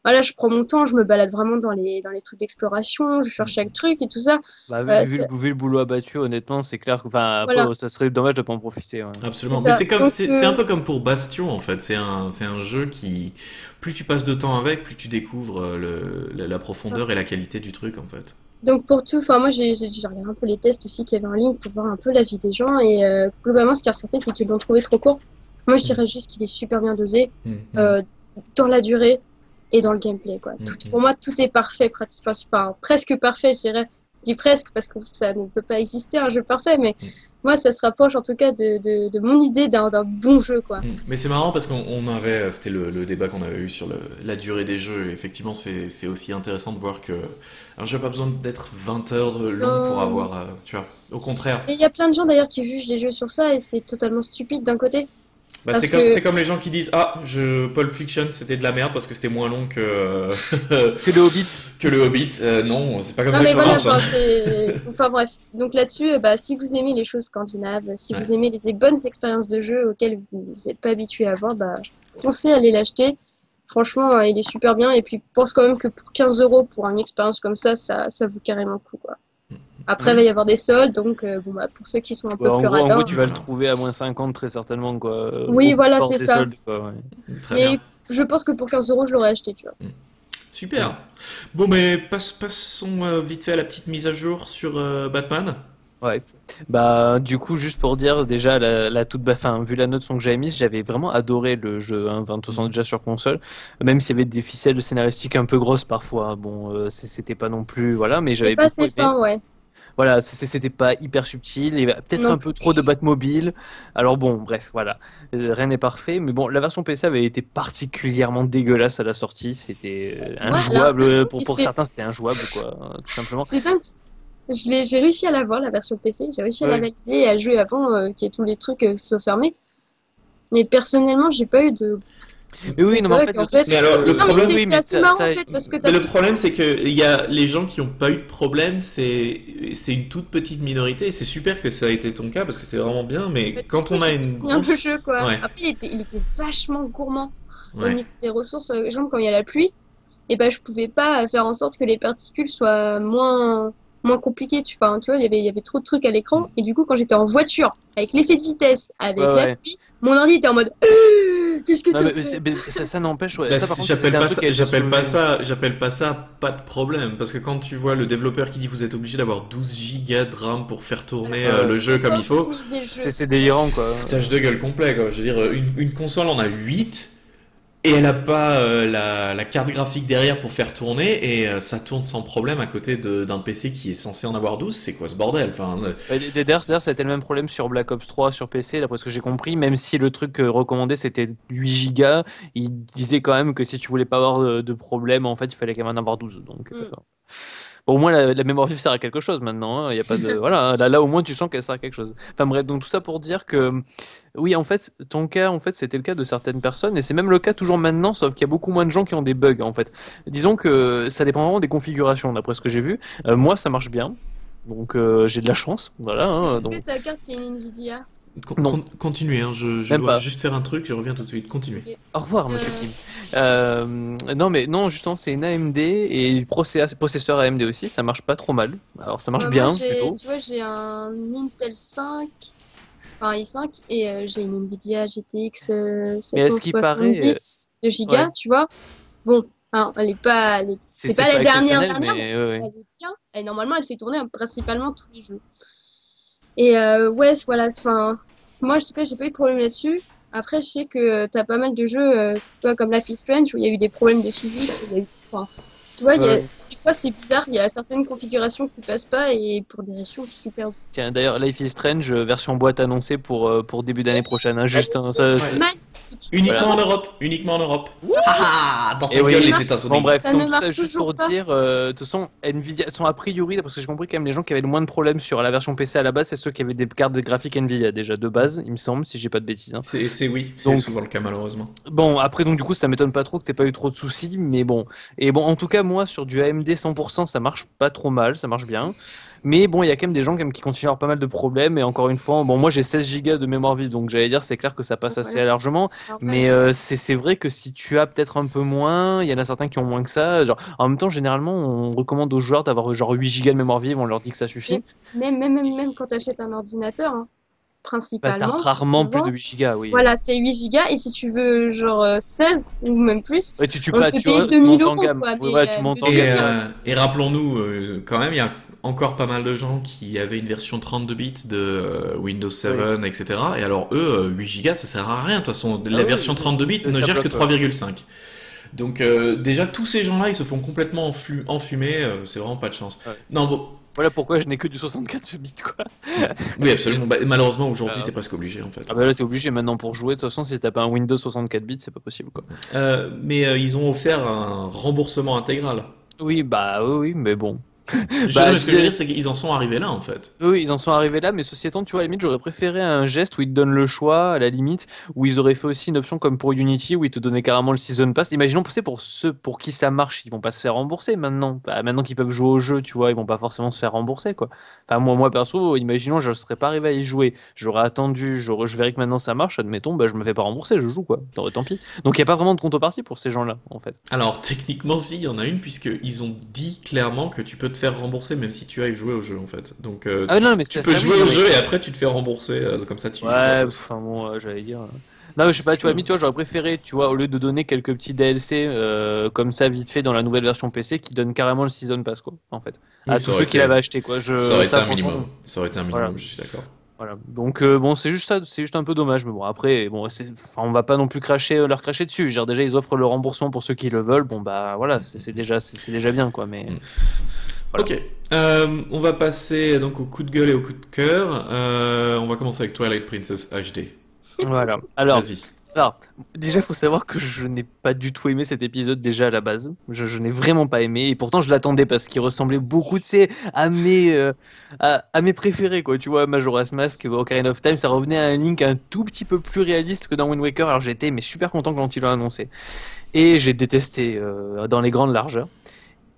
Voilà, je prends mon temps, je me balade vraiment dans les, dans les trucs d'exploration, je cherche chaque truc et tout ça. Bah, vu, Euh, vu le, vu le boulot abattu, honnêtement, c'est clair que enfin, Voilà. faut- ça serait dommage de pas en profiter. ouais. Absolument. C'est euh, c'est un peu comme pour Bastion en fait. C'est un, c'est un jeu qui, plus tu passes de temps avec, plus tu découvres euh, le, la, la profondeur et la qualité du truc en fait. Donc pour tout, enfin moi j'ai regardé un peu les tests aussi qu'il y avait en ligne pour voir un peu la vie des gens et euh, globalement ce qui ressortait c'est qu'ils l'ont trouvé trop court. Moi je dirais juste qu'il est super bien dosé Mhm. euh, dans la durée et dans le gameplay quoi. Tout- pour moi tout est parfait, prati- enfin, enfin, presque parfait je dirais. Je dis presque parce que ça ne peut pas exister un jeu parfait mais Mhm. moi ça se rapproche en tout cas de, de, de mon idée d'un bon jeu quoi. Mm. Mais c'est marrant parce qu'on on avait, c'était le, le débat qu'on avait eu sur le- la durée des jeux. Et effectivement, c'est aussi intéressant de voir que un jeu n'a pas besoin d'être 20 heures de long pour Non. avoir, euh, tu vois. Au contraire, il y a plein de gens d'ailleurs qui jugent les jeux sur ça et c'est totalement stupide d'un côté. Bah, c'est comme, que- c'est comme les gens qui disent ah je Pulp Fiction c'était de la merde parce que c'était moins long que Que le Hobbit. que le Hobbit. Euh, non, c'est pas comme Non ça que mais voilà, hein. enfin, c'est... enfin bref. Donc là-dessus, euh, bah, si vous aimez les choses scandinaves, si vous aimez les bonnes expériences de jeu auxquelles vous n'êtes pas habitué à avoir, bah, foncez, allez l'acheter. Franchement, euh, il est super bien. Et puis, pense quand même que pour 15 euros pour une expérience comme ça, ça, ça vaut carrément le coup, quoi. Après, il va y avoir des soldes, donc euh, bon, bah, pour ceux qui sont un peu Ouais, plus gros, en radins. gros, tu vas le trouver à moins 50 très certainement. Quoi. Oui, Au voilà, c'est ça. soldes, quoi, ouais. Très Mais bien. je pense que pour 15 euros, je l'aurais acheté, tu vois. Super. Bon, mais passe- passons euh, vite fait à la petite mise à jour sur euh, Batman. Ouais. Bah, du coup, juste pour dire, déjà, la, la toute, ba- enfin, vu la note son que j'avais mise, j'avais vraiment adoré le jeu, hein, enfin, de toute façon, déjà sur console, même s'il y avait des ficelles scénaristiques un peu grosses parfois. Bon, euh, c'était pas non plus, voilà, mais j'avais C'est pas assez fin, ouais. Voilà, c'était pas hyper subtil, il y avait peut-être un peu trop de Batmobile. Alors bon, bref, voilà, Euh, rien n'est parfait. Mais bon, la version PC avait été particulièrement dégueulasse à la sortie. C'était euh, Voilà. injouable euh, pour certains, c'était injouable quoi, tout simplement. C'est dingue. Je l'ai, j'ai réussi à l'avoir, la version PC. J'ai réussi à la valider et à jouer avant euh, qu'il y ait tous les trucs euh, soient fermés. Mais personnellement, j'ai pas eu de. Mais oui, non, mais en fait, C'est- assez ça- marrant ça- en fait parce que Mais t'as le problème, c'est que il y a les gens qui n'ont pas eu de problème, c'est c'est une toute petite minorité. C'est super que ça a été ton cas parce que c'est vraiment bien, mais quand on a une grosse... le jeu, quoi. Ouais, Après, il était, il était vachement gourmand au ouais. niveau des ressources. Exemple, quand il y a la pluie, et ben, je pouvais pas faire en sorte que les particules soient moins, moins compliquées. Tu, enfin, tu vois, il y avait, il y avait trop de trucs à l'écran. Et du coup, quand j'étais en voiture, avec l'effet de vitesse, avec Ouais, la ouais. pluie, mon ordi était en mode Qu'est-ce que Non, mais, fait ça, ça n'empêche, ouais. Bah, j'appelle pas ça, j'appelle pas ça, j'appelle pas ça pas de problème parce que quand tu vois le développeur qui dit vous êtes obligé d'avoir 12 gigas de RAM pour faire tourner euh, Ouais. le jeu comme il faut. C'est délirant quoi. foutage de gueule complet quoi. Je veux dire une, une console en a 8 et elle a pas euh, la, la carte graphique derrière pour faire tourner et euh, ça tourne sans problème à côté de- d'un PC qui est censé en avoir 12, c'est quoi ce bordel? Enfin, euh, D'ailleurs, c'était le même problème sur Black Ops 3 sur PC, d'après ce que j'ai compris. Même si le truc euh, recommandé c'était 8 gigas, il disait quand même que si tu voulais pas avoir de, de problème, en fait, il fallait quand même en avoir 12. Donc, euh, Mm. Au moins, la, la mémoire vive sert à quelque chose maintenant. hein. Il y a pas de, voilà, là, là, au moins, tu sens qu'elle sert à quelque chose. Enfin bref, donc tout ça pour dire que, oui, en fait, ton cas, en fait, c'était le cas de certaines personnes, et c'est même le cas toujours maintenant, sauf qu'il y a beaucoup moins de gens qui ont des bugs, en fait. Disons que ça dépend vraiment des configurations, d'après ce que j'ai vu. Euh, moi, ça marche bien. Donc euh, j'ai de la chance, voilà. hein, Est-ce donc... que ta carte c'est une Nvidia? Con- Non. con- continuez, hein, je, je dois pas. juste faire un truc, je reviens tout de suite. Continuez. Au revoir, monsieur Euh. Kim. Euh, non, mais non, justement, c'est une AMD et le processeur AMD aussi, ça marche pas trop mal. Alors, ça marche Bah, bien, moi, j'ai- plutôt. Tu vois, j'ai un Intel 5 enfin i5 et euh, j'ai une Nvidia GTX euh, Mais à ce qui paraît, 770 de giga, ouais. tu vois. Bon, hein, elle est pas, elle est, pas la dernière dernière, mais ouais, ouais. elle est bien. Et normalement, elle fait tourner principalement tous les jeux. Et euh, ouais, voilà, enfin, moi, en tout cas, j'ai pas eu de problème là-dessus. Après, je sais que tu as pas mal de jeux, euh, tu vois, comme Life is Strange, où il y a eu des problèmes de physique. enfin, tu vois, il y a-. des fois, c'est bizarre, il y a certaines configurations qui passent pas et pour des ratios super Tiens, d'ailleurs, Life is Strange, euh, version boîte annoncée pour, euh, pour début d'année prochaine, hein, juste. hein, ça- Ouais. magnifiques. Uniquement Voilà. en Europe, uniquement en Europe. Ah, dans ta Et oui. les Ça États-Unis. Bon bref, Ça donc ça juste pour pas. dire, euh, de toute façon, Nvidia sont a priori, parce que j'ai compris quand même les gens qui avaient le moins de problèmes sur la version PC à la base, c'est ceux qui avaient des cartes graphiques Nvidia déjà de base, il me semble, si j'ai pas de bêtises. hein. C'est c'est- oui, c'est Donc- souvent le cas malheureusement. Bon, après donc du coup ça m'étonne pas trop que t'aies pas eu trop de soucis, mais bon. Et bon, en tout cas moi sur du AMD 100% ça marche pas trop mal, ça marche bien. Mais bon, il y a quand même des gens quand même qui continuent à avoir pas mal de problèmes. Et encore une fois, bon moi j'ai 16 Go de mémoire vive, donc j'allais dire c'est clair que ça passe assez Ouais. largement. Mais euh, c'est c'est vrai que si tu as peut-être un peu moins, il y en a certains qui ont moins que ça. Genre, en même temps, généralement, on recommande aux joueurs d'avoir genre 8 Go de mémoire vive, on leur dit que ça suffit. Même, même, même, même quand tu achètes un ordinateur, hein, Bah, principalement. t'as si rarement tu plus de 8 Go, oui. Voilà, c'est 8 gigas et si tu veux genre euh, 16 ou même plus, Ouais, tu, tu, on pas, te tu, payer vois, tu 2000 montes en euros, gamme. quoi, Ouais, mais, ouais, tu euh, montes en gamme. euh, et rappelons-nous, euh, quand même, il y a encore pas mal de gens qui avaient une version 32 bits de euh, Windows 7, etc. Et alors eux, euh, 8 Go, ça sert à rien. De toute façon, la Ah oui, version 32 bits ne gère que bloque, 3,5. Donc euh, déjà, tous ces gens-là, ils se font complètement enfumer. euh, c'est vraiment pas de chance. Ouais. Non, bon, Voilà pourquoi je n'ai que du 64 bits, quoi. oui, absolument. Bah, malheureusement, aujourd'hui, Euh, t'es presque obligé, en fait. Ah bah là, t'es obligé maintenant pour jouer. De toute façon, si t'as pas un Windows 64 bits, c'est pas possible, quoi. Euh, mais euh, ils ont offert un remboursement intégral. Oui, bah oui, oui, mais bon. Je- Bah, mais ce que je veux dire, c'est qu'ils en sont arrivés là, en fait. Eux, ils en sont arrivés là, mais ceci étant, tu vois, à la limite, j'aurais préféré un geste où ils te donnent le choix, à la limite, où ils auraient fait aussi une option comme pour Unity, où ils te donnaient carrément le Season Pass. Imaginons, sais, pour ceux pour qui ça marche, ils vont pas se faire rembourser maintenant. Bah, maintenant qu'ils peuvent jouer au jeu, tu vois, ils vont pas forcément se faire rembourser, quoi. Enfin, moi, moi perso, imaginons, je serais pas arrivé à y jouer, j'aurais attendu, j'aurais- je verrais que maintenant ça marche, admettons, bah, je me fais pas rembourser, je joue, quoi. Tant, tant pis. Donc, il y a pas vraiment de contrepartie pour ces gens-là, en fait. Alors, techniquement, si, il y en a une, puisqu'ils ont dit clairement que tu peux te faire rembourser même si tu ailles jouer au jeu, en fait. Donc, euh, Ah, tu, non, mais tu ça- peux jouer oui, au mais- jeu et après tu te fais rembourser, euh, comme ça tu Ouais, enfin bon, euh, j'allais dire. euh. Non, mais je sais pas, tu vois, limite, tu vois, j'aurais préféré, tu vois, au lieu de donner quelques petits DLC comme ça vite fait dans la nouvelle version PC, qui donne carrément le Season Pass, quoi, en fait. À tous ceux qui l'avaient acheté, quoi. Je, Ça aurait été un minimum. Ça aurait été un minimum, Voilà. je suis d'accord. Voilà. Donc, euh, bon, c'est juste ça, c'est juste un peu dommage, mais bon, après, bon, enfin, on va pas non plus cracher, leur cracher dessus. Dire, déjà, ils offrent le remboursement pour ceux qui le veulent, bon, bah, voilà, c'est déjà, c'est c'est déjà bien, quoi, mais. Voilà. Ok, Euh, on va passer donc au coup de gueule et au coup de cœur. Euh, on va commencer avec Twilight Princess HD. Voilà. Alors, Vas-y. Alors, déjà, faut savoir que je n'ai pas du tout aimé cet épisode déjà à la base. Je, je n'ai vraiment pas aimé, et pourtant je l'attendais parce qu'il ressemblait beaucoup, tu sais, à mes, euh, à, à mes préférés, quoi. Tu vois, Majora's Mask, Ocarina of Time, ça revenait à un Link un tout petit peu plus réaliste que dans Wind Waker. Alors j'étais mais super content quand ils l'ont annoncé, et j'ai détesté euh, dans les grandes largeurs.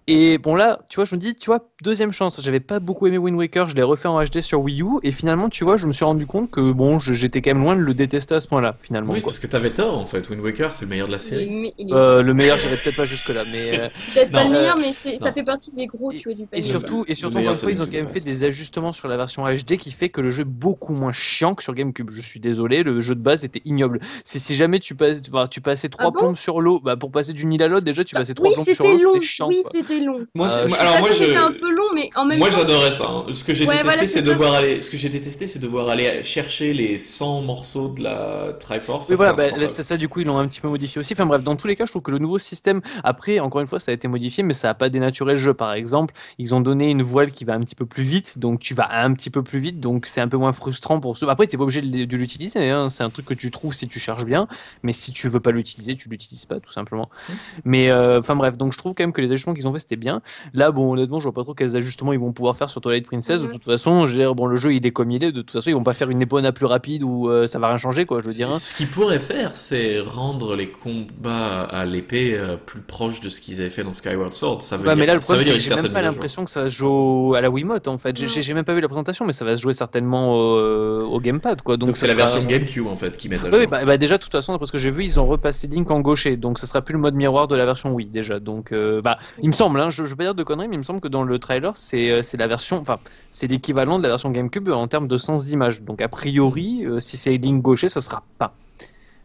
Et bon là, tu vois, je me dis, tu vois, deuxième chance. J'avais pas beaucoup aimé Wind Waker, je l'ai refait en HD sur Wii U, et finalement, tu vois, je me suis rendu compte que bon, j'étais quand même loin de le détester à ce point-là, finalement. Oui, quoi. parce que t'avais tort en fait. Wind Waker, c'est le meilleur de la Il est, série. mi- il est Euh, le meilleur, j'irai peut-être pas jusque là, mais euh, peut-être pas le euh, meilleur, mais ça fait partie des gros, tu vois, du et panier. surtout, et surtout meilleur, encore une fois, ils ont quand même fait des ajustements sur la version HD qui fait que le jeu est beaucoup moins chiant que sur GameCube. Je suis désolé, le jeu de base était ignoble. Si, si jamais tu passes, tu passais trois Ah bon? plombes sur l'eau, bah pour passer d'une île à l'autre, déjà tu passais trois plombes sur l'eau, c'était chiant. oui, long. Moi, Euh, alors moi, je, un peu long, mais en même moi temps. j'adorais ça. hein. Ce que j'ai Ouais, détesté, voilà, c'est ça, devoir aller. Ce que j'ai détesté, c'est devoir aller chercher les 100 morceaux de la Triforce. Voilà, bah, c'est ça, du coup, ils l'ont un petit peu modifié aussi. Enfin bref, dans tous les cas, je trouve que le nouveau système, après, encore une fois, ça a été modifié, mais ça a pas dénaturé le jeu. Par exemple, ils ont donné une voile qui va un petit peu plus vite, donc tu vas un petit peu plus vite, donc c'est un peu moins frustrant pour ceux. Après, t'es pas obligé de, de l'utiliser, hein, c'est un truc que tu trouves si tu cherches bien, mais si tu veux pas l'utiliser, tu l'utilises pas, tout simplement. Mais, euh, enfin bref, donc je trouve quand même que les ajustements qu'ils ont fait, c'était bien. Là, bon, honnêtement, je vois pas trop quels ajustements ils vont pouvoir faire sur Twilight Princess. De Ouais. toute façon, je veux dire, bon, le jeu, il est comme il est. De toute façon, ils vont pas faire une épona plus rapide ou euh, ça va rien changer, quoi, je veux dire. hein. Ce qu'ils pourraient faire, c'est rendre les combats à l'épée euh, plus proches de ce qu'ils avaient fait dans Skyward Sword. Ça veut dire, mais là, le ça veut problème, c'est que j'ai même pas l'impression que ça se jouer au- à la Wiimote, en fait. J'ai- même pas vu la présentation, mais ça va se jouer certainement au, au gamepad, quoi. Donc, c'est la sera- version GameCube en fait qui met à Oui, jour. oui, bah, bah, déjà, de toute façon, d'après ce que j'ai vu, ils ont repassé Link en gaucher, donc ce sera plus le mode miroir de la version Wii, déjà. Donc, euh, bah, il me semble, semble, hein, je, je veux pas dire de conneries, mais il me semble que dans le trailer, c'est euh, c'est la version, enfin, c'est l'équivalent de la version GameCube en termes de sens d'image. Donc a priori, euh, si c'est ligne gaucher, ça sera pas.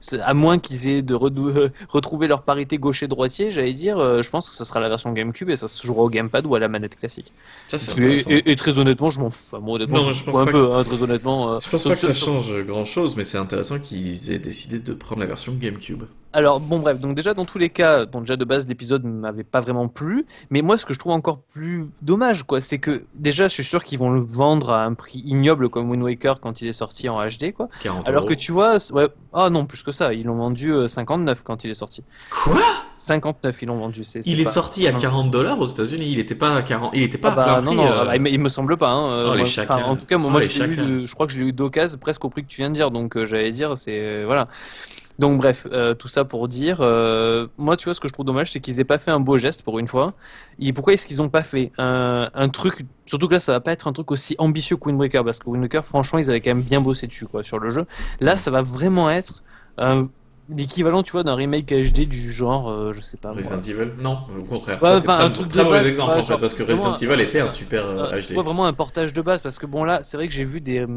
C'est- À moins qu'ils aient de euh, retrouver leur parité gaucher-droitier, j'allais dire, euh, je pense que ça sera la version GameCube et ça se jouera au gamepad ou à la manette classique. Ça, Et, intéressant. et- et très honnêtement, je m'en fous. Enfin, moi, honnêtement, Non, je pense un pas peu, que hein, très honnêtement. euh, Je pense pas que ça change grand chose, mais c'est intéressant qu'ils aient décidé de prendre la version GameCube. Alors bon bref, donc déjà dans tous les cas, bon déjà de base l'épisode m'avait pas vraiment plu, mais moi ce que je trouve encore plus dommage quoi, c'est que déjà je suis sûr qu'ils vont le vendre à un prix ignoble comme Wind Waker quand il est sorti en HD quoi. 40 Alors euros. que tu vois, ouais, ah non plus que ça, ils l'ont vendu euh, 59 quand il est sorti. Quoi? 59 ils l'ont vendu, c'est. Il est pas- sorti à non. 40 dollars aux États-Unis. Il était pas à 40. Il était pas Ah bah à plein non prix, non, euh, ah bah, il, me, semble pas. Hein, euh, Oh, les enfin, en tout cas moi, Oh, moi, je, l'ai eu chacals. de- je crois que je l'ai eu d'occasion presque au prix que tu viens de dire, donc euh, j'allais dire c'est euh, voilà. Donc bref, euh, tout ça pour dire, euh, moi tu vois ce que je trouve dommage, c'est qu'ils aient pas fait un beau geste pour une fois. Et pourquoi est-ce qu'ils ont pas fait un, un truc, surtout que là ça va pas être un truc aussi ambitieux que Wind Waker, parce que Wind Waker franchement ils avaient quand même bien bossé dessus quoi sur le jeu. Là ça va vraiment être l'équivalent tu vois d'un remake HD du genre, euh, je sais pas. moi. Resident Evil Non, au contraire. Ouais, ça, c'est un truc très de base, exemple en fait, parce que Resident Evil était un super HD. tu vois vraiment un portage de base parce que bon là c'est vrai que j'ai vu des euh,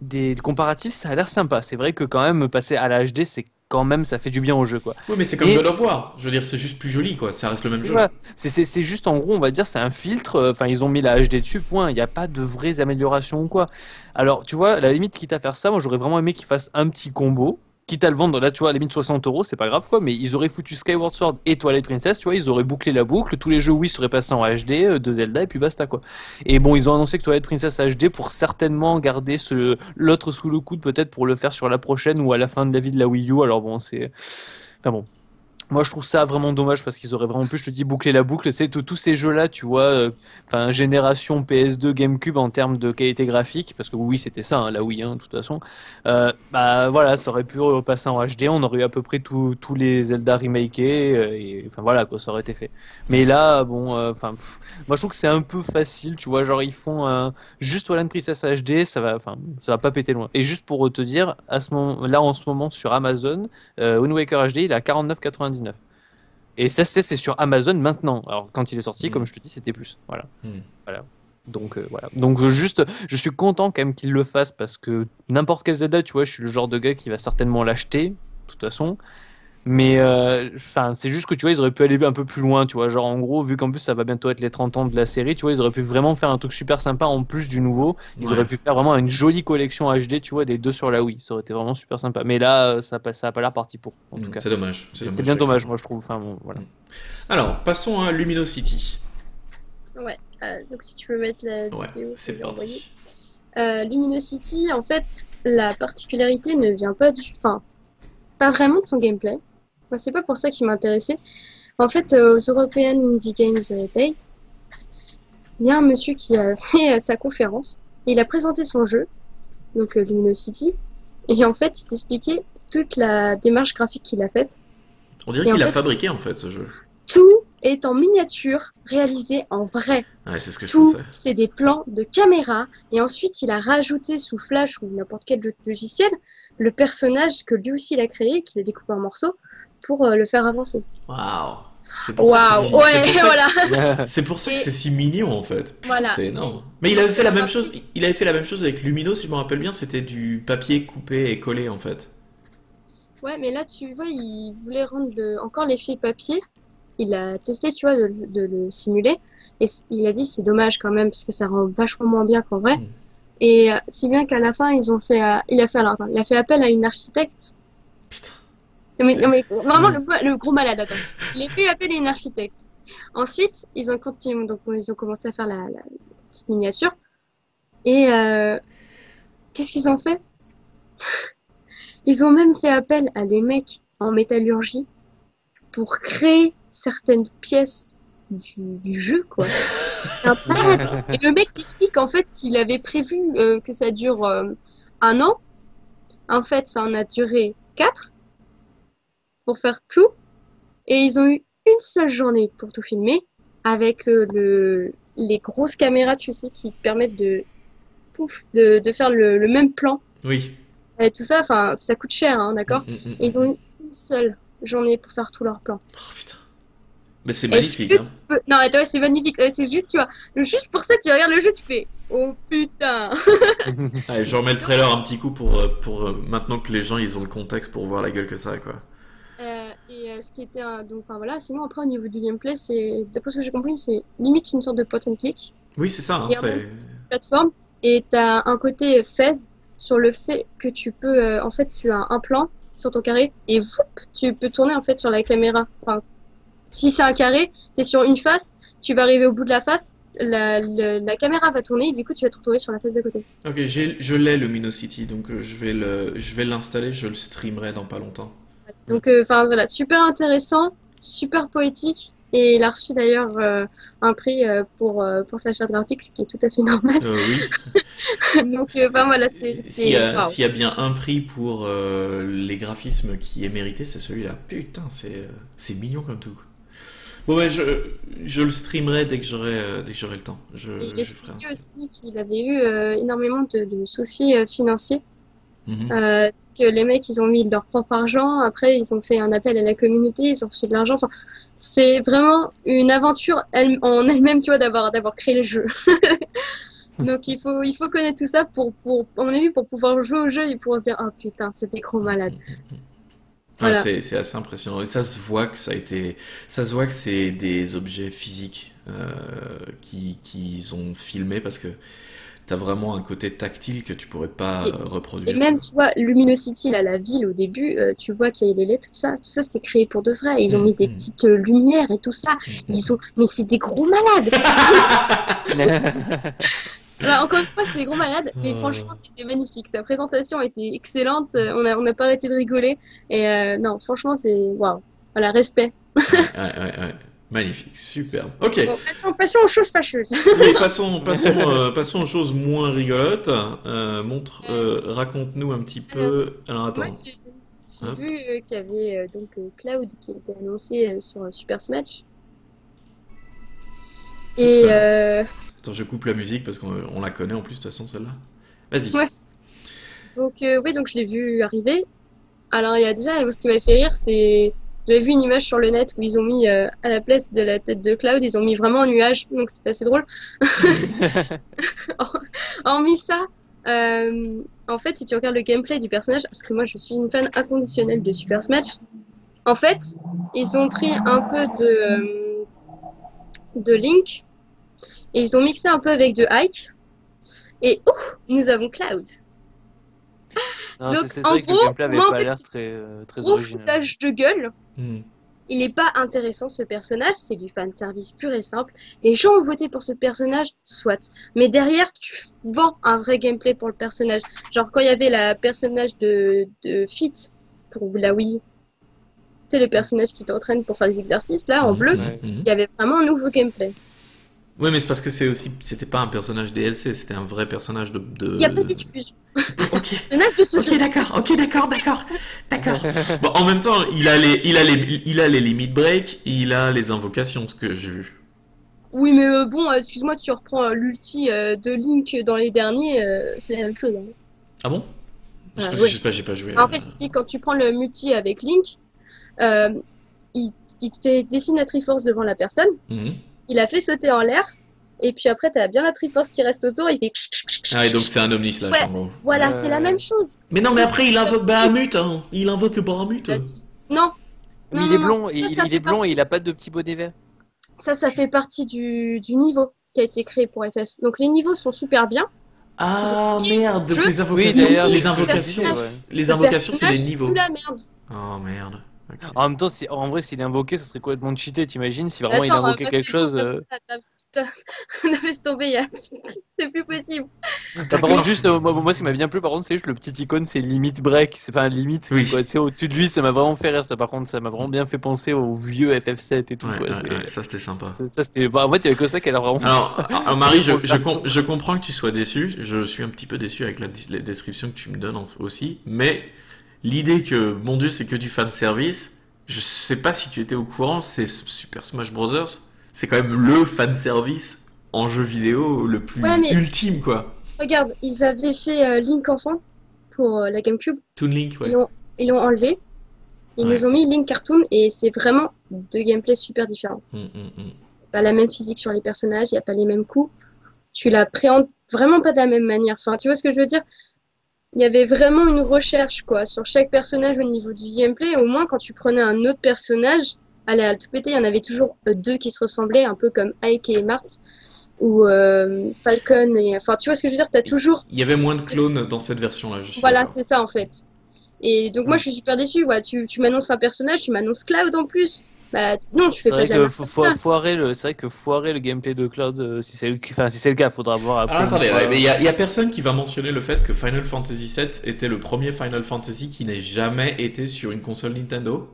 des comparatifs ça a l'air sympa c'est vrai que quand même passer à la HD c'est quand même ça fait du bien au jeu quoi Oui, mais c'est comme Et- God of War. Je veux dire, c'est juste plus joli, quoi. Ça reste le même jeu. Voilà. c'est c'est c'est juste en gros on va dire c'est un filtre euh, enfin ils ont mis la HD dessus point il n'y a pas de vraies améliorations ou quoi alors tu vois la limite quitte à faire ça moi j'aurais vraiment aimé qu'ils fassent un petit combo quitte à le vendre là tu vois à la limite 60 euros c'est pas grave quoi mais ils auraient foutu Skyward Sword et Twilight Princess tu vois ils auraient bouclé la boucle tous les jeux Wii seraient passés en HD euh, de Zelda et puis basta quoi. Et bon ils ont annoncé que Twilight Princess HD pour certainement garder ce l'autre sous le coude peut-être pour le faire sur la prochaine ou à la fin de la vie de la Wii U alors bon c'est enfin bon moi, je trouve ça vraiment dommage parce qu'ils auraient vraiment pu, je te dis, boucler la boucle. C'est tous ces jeux-là, tu vois, euh, enfin, génération PS2, GameCube en termes de qualité graphique, parce que oui, c'était ça, hein, la Wii, hein, de toute façon. Euh, bah voilà, ça aurait pu repasser en HD, on aurait eu à peu près tous les Zelda remakés, euh, enfin voilà, quoi, ça aurait été fait. Mais là, bon, enfin, moi, je trouve que c'est un peu facile, tu vois, genre ils font juste Twilight Princess HD, ça va, enfin, ça va pas péter loin. Et juste pour te dire, à ce moment, là, en ce moment, sur Amazon, Wind Waker HD, il est à 49,99. Et ça, c'est c'est sur Amazon maintenant. Alors, quand il est sorti, Mm. comme je te dis, c'était plus. Voilà. Mm. Voilà. Donc, euh, voilà. Donc, je, juste, je suis content quand même qu'il le fasse parce que n'importe quel Zelda, tu vois, je suis le genre de gars qui va certainement l'acheter, de toute façon. Mais, euh, enfin, c'est juste que tu vois, ils auraient pu aller un peu plus loin, tu vois. Genre, en gros, vu qu'en plus ça va bientôt être les 30 ans de la série, tu vois, ils auraient pu vraiment faire un truc super sympa en plus du nouveau. Ils Ouais. auraient pu faire vraiment une jolie collection HD, tu vois, des deux sur la Wii. Ça aurait été vraiment super sympa. Mais là, euh, ça a pas, ça a pas l'air parti pour, en tout Mm, cas. C'est dommage. C'est bien dommage, moi, je trouve. Enfin, bon, voilà. Alors, passons à Luminosity. Ouais, euh, donc si tu peux mettre la vidéo, c'est parti. Euh, Luminosity, en fait, la particularité ne vient pas du, enfin, pas vraiment de son gameplay. Enfin, c'est pas pour ça qui m'intéressait. En fait, euh, aux European Indie Games Days, il y a un monsieur qui a fait euh, sa conférence. Il a présenté son jeu, donc euh, Luminosity, et en fait, il t'expliquait toute la démarche graphique qu'il a faite. On dirait qu'il a fait- fabriqué en fait ce jeu. Tout est en miniature, réalisé en vrai. Ouais, c'est ce que je Tout, pensais. c'est des plans de caméra. Et ensuite, il a rajouté sous Flash ou n'importe quel logiciel le personnage que lui aussi il a créé, qu'il a découpé en morceaux, pour euh, le faire avancer. Waouh. C'est pour si- c'est ouais, que- voilà. C'est pour ça que c'est si mignon en fait. Putain, Voilà. C'est énorme. Mais il avait fait la même chose. Il avait fait la même chose avec Lumino, si je me rappelle bien. C'était du papier coupé et collé en fait. Ouais, mais là, tu vois, il voulait rendre le... encore l'effet papier. Il a testé, tu vois, de, de le simuler. Et il a dit, c'est dommage quand même, parce que ça rend vachement moins bien qu'en vrai. Mm. Et euh, si bien qu'à la fin, ils ont fait, euh, il a fait, alors, attends, il a fait appel à une architecte. Putain. Non, mais, non, mais vraiment le, le gros malade, attends. Il a fait appel à une architecte. Ensuite, ils ont continué, donc ils ont commencé à faire la, la petite miniature. Et euh, qu'est-ce qu'ils ont fait? Ils ont même fait appel à des mecs en métallurgie pour créer certaines pièces du, du jeu, quoi. Un malade. Et le mec t'explique en fait qu'il avait prévu euh, que ça dure euh, un an. En fait, ça en a duré quatre pour faire tout. Et ils ont eu une seule journée pour tout filmer avec euh, le, les grosses caméras, tu sais, qui te permettent de, pouf, de, de faire le, le même plan. Oui. Et tout ça, enfin, ça coûte cher, hein, d'accord Mm, mm, mm, Et ils ont eu une seule journée pour faire tout leur plan. Oh putain. Mais c'est magnifique. que Hein. peux- Non, attends, c'est magnifique. C'est juste, tu vois, juste pour ça, tu regardes le jeu, tu fais Oh putain Allez, je remets le trailer un petit coup pour, euh, pour euh, maintenant que les gens ils ont le contexte pour voir la gueule que ça a, quoi. Euh, Et euh, ce qui était. un- Donc, enfin voilà, sinon après, au niveau du gameplay, c'est. D'après ce que j'ai compris, c'est limite une sorte de point and click. Oui, c'est ça. hein, c'est... même plateforme et tu as un côté phase sur le fait que tu peux euh, en fait tu as un plan sur ton carré et whoop, tu peux tourner en fait sur la caméra. Enfin, si c'est un carré, tu es sur une face, tu vas arriver au bout de la face, la, la, la caméra va tourner et du coup tu vas te retrouver sur la face d'à côté. Ok, je l'ai le Minocity, donc euh, je vais le, je vais l'installer, je le streamerai dans pas longtemps. Donc euh, enfin voilà, super intéressant, super poétique et il a reçu d'ailleurs euh, un prix euh, pour pour sa charte graphique, ce qui est tout à fait normal. Oui. Donc enfin voilà, c'est S'il y, a, y bien un prix pour les graphismes qui est mérité, c'est celui-là. Putain, c'est, mignon comme tout. Bon, ouais, je, je le streamerai dès que j'aurai, dès que j'aurai le temps. Je, il expliquait aussi qu'il avait eu euh, énormément de, de soucis euh, financiers. Mhm. Euh, que les mecs, ils ont mis de leur propre argent. Après, ils ont fait un appel à la communauté, ils ont reçu de l'argent. Enfin, c'est vraiment une aventure elle- en elle-même, tu vois, d'avoir d'avoir créé le jeu. Donc, il faut il faut connaître tout ça pour pour à mon avis pour pouvoir jouer au jeu et pour se dire oh putain, c'était trop malade. Ah, Voilà. c'est, c'est assez impressionnant. Et ça se voit que ça a été, ça se voit que c'est des objets physiques euh, qui, qu'ils ont filmé parce que t'as vraiment un côté tactile que tu pourrais pas Et- euh, Et reproduire. même, tu vois, Luminosity, là, la ville, au début, euh, tu vois qu'il y a les lettres, tout ça, tout ça, c'est créé pour de vrai. Ils ont mis des Mhm. petites euh, lumières et tout ça. Ils ont, mais c'est des gros malades. Alors, encore une fois, c'est des gros malades, mais franchement, c'était magnifique. Sa présentation était excellente. On a, on n'a pas arrêté de rigoler. Et euh, non, franchement, c'est waouh. Voilà, respect. Ouais, ouais, ouais. Magnifique, superbe. Ok, Bon, passons aux choses fâcheuses. oui, passons, passons, euh, passons aux choses moins rigolotes. Euh, montre, euh, raconte-nous un petit peu. Alors attends. J'ai Hop. vu qu'il y avait donc Cloud qui était annoncé sur euh, Super Smash. Et Attends, je coupe la musique parce qu'on on la connaît en plus de toute façon celle-là. Vas-y. Ouais. Donc, oui, donc je l'ai vu arriver. Alors, il y a déjà, ce qui m'a fait rire, c'est. J'avais vu une image sur le net où ils ont mis euh, à la place de la tête de Cloud, ils ont mis vraiment un nuage, donc c'était assez drôle. Hormis ça, euh, en fait, si tu regardes le gameplay du personnage, parce que moi je suis une fan inconditionnelle de Super Smash, en fait, ils ont pris un peu de, euh, de Link et ils ont mixé un peu avec de Ike. Et ouh, nous avons Cloud. Non, Donc, c'est c'est en vrai que le gros, gameplay avait moi, en pas fait, l'air c'est très, euh, très Gros original. foutage de gueule. Hmm. Il est pas intéressant ce personnage, c'est du fan service pur et simple. Les gens ont voté pour ce personnage, soit. Mais derrière, tu vends un vrai gameplay pour le personnage. Genre quand il y avait la personnage de, de Fit pour la Wii, c'est le personnage qui t'entraîne pour faire des exercices là en Mhm, bleu. Ouais. mhm. Il y avait vraiment un nouveau gameplay. Ouais, mais c'est parce que c'est aussi, c'était pas un personnage DLC, c'était un vrai personnage de. de... Il n'y a pas d'excuse. Ok. Personnage de ce Ok, jeu. d'accord, ok, d'accord, d'accord, d'accord. Bon, en même temps, il a les, il a les, il a les limit break, il a les invocations, ce que j'ai vu. Oui, mais euh, bon, euh, excuse-moi, tu reprends euh, l'ulti euh, de Link dans les derniers, euh, c'est la même chose. hein. Ah bon? Je, Ah, je ouais. sais pas, j'ai pas joué. En fait, j'explique, quand tu prends le multi avec Link, euh, il, il te fait dessine la Triforce devant la personne, Mhm. Il a fait sauter en l'air, et puis après, t'as bien la Triforce qui reste autour, il fait... Ah, et donc c'est un Omni Slash Ouais. en gros. Voilà, Euh, c'est la même chose. Mais non, mais après il invoque Bahamut, hein. Il invoque Bahamut. Non, il est blond, non. il, Ça, ça il fait est blond partie. et il a pas de petit bonnet vert. ça, ça fait partie du, du niveau qui a été créé pour FF. Donc les niveaux sont super bien. Ah merde, donc les invocations, les invocations, ouais. les Le invocations c'est personnage, les niveaux. plus la merde. Oh merde. En même temps, si, en vrai, s'il est invoqué, ce serait complètement cheaté, t'imagines? Si vraiment il invoquait euh, quelque parce chose. euh, laisse tomber, c'est plus possible. bah, par contre, juste, euh, moi, moi, ce qui m'a bien plu, par contre, c'est juste le petit icône, c'est limite break. C'est enfin limite, Oui. quoi. Tu sais, au-dessus de lui, ça m'a vraiment fait rire. Ça, par contre, ça m'a vraiment bien fait penser au vieux FF7 et tout, Ouais, quoi. ouais, C'est- ouais, ça c'était sympa. c'est- Ça, c'était. bah, en fait, il y avait que ça qui a l'air vraiment. Alors, alors, Marie, je, Pour le je, perso. com- je comprends que tu sois déçu. Je suis un petit peu déçu avec la, la description que tu me donnes aussi. Mais l'idée que, mon dieu, c'est que du fan service, je sais pas si tu étais au courant, c'est Super Smash Bros. C'est quand même le fan service en jeu vidéo le plus Ouais, mais- ultime, quoi. Regarde, ils avaient fait euh, Link enfant pour euh, la GameCube. Toon Link, ouais. Ils l'ont enlevé. Ils Ouais. nous ont mis Link Cartoon et c'est vraiment deux gameplays super différents. Hum, hum, hum. Pas la même physique sur les personnages, il n'y a pas les mêmes coups. Tu l'appréhendes vraiment pas de la même manière. Enfin, tu vois ce que je veux dire? Il y avait vraiment une recherche, quoi, sur chaque personnage au niveau du gameplay. Au moins, quand tu prenais un autre personnage, allez, à tout péter, il y en avait toujours euh, deux qui se ressemblaient, un peu comme Ike et Mars, ou euh, Falcon. Et... Enfin, tu vois ce que je veux dire? T'as toujours Il y avait moins de clones dans cette version-là, Voilà, c'est ça en fait. Et donc moi je suis super déçue. Ouais, tu tu m'annonces un personnage, tu m'annonces Cloud en plus. Bah non, tu fais C'est pas vrai de la faut, comme faut- ça. foirer le, c'est vrai que foirer le gameplay de Cloud, euh, si c'est le, enfin, si c'est le cas, faudra voir après. Une attendez, fois. mais il y, a- y a personne qui va mentionner le fait que Final Fantasy VII était le premier Final Fantasy qui n'ait jamais été sur une console Nintendo.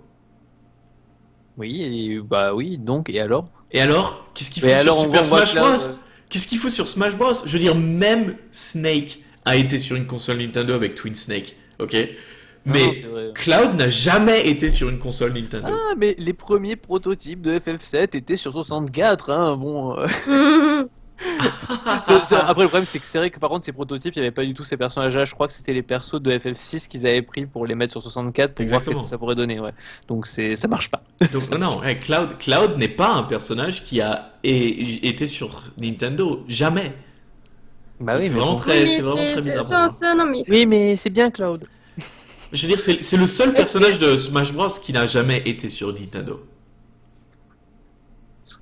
Oui, et, bah oui, donc, et alors? Et alors, qu'est-ce qu'il faut Mais sur alors, Super Smash Cloud, Bros? euh, Qu'est-ce qu'il faut sur Smash Bros? Je veux dire, même Snake a été sur une console Nintendo avec Twin Snake, ok? Mais. Cloud n'a jamais été sur une console Nintendo. Ah, mais les premiers prototypes de FF7 étaient sur 64, hein, bon. euh, ce- ce- après, le problème, c'est que c'est vrai que par contre, ces prototypes, il n'y avait pas du tout ces personnages-là. Je crois que c'était les persos de FF6 qu'ils avaient pris pour les mettre sur 64 pour voir Exactement. qu'est-ce que ça pourrait donner, ouais. Donc, c'est, ça marche pas. Donc non, non, hey, Cloud, Cloud n'est pas un personnage qui a été sur Nintendo, jamais. Bah oui, c'est vraiment bon. très, vraiment bizarre. ça, non mais Oui, mais c'est bien Cloud. Je veux dire, c'est c'est le seul personnage de Smash Bros qui n'a jamais été sur Nintendo.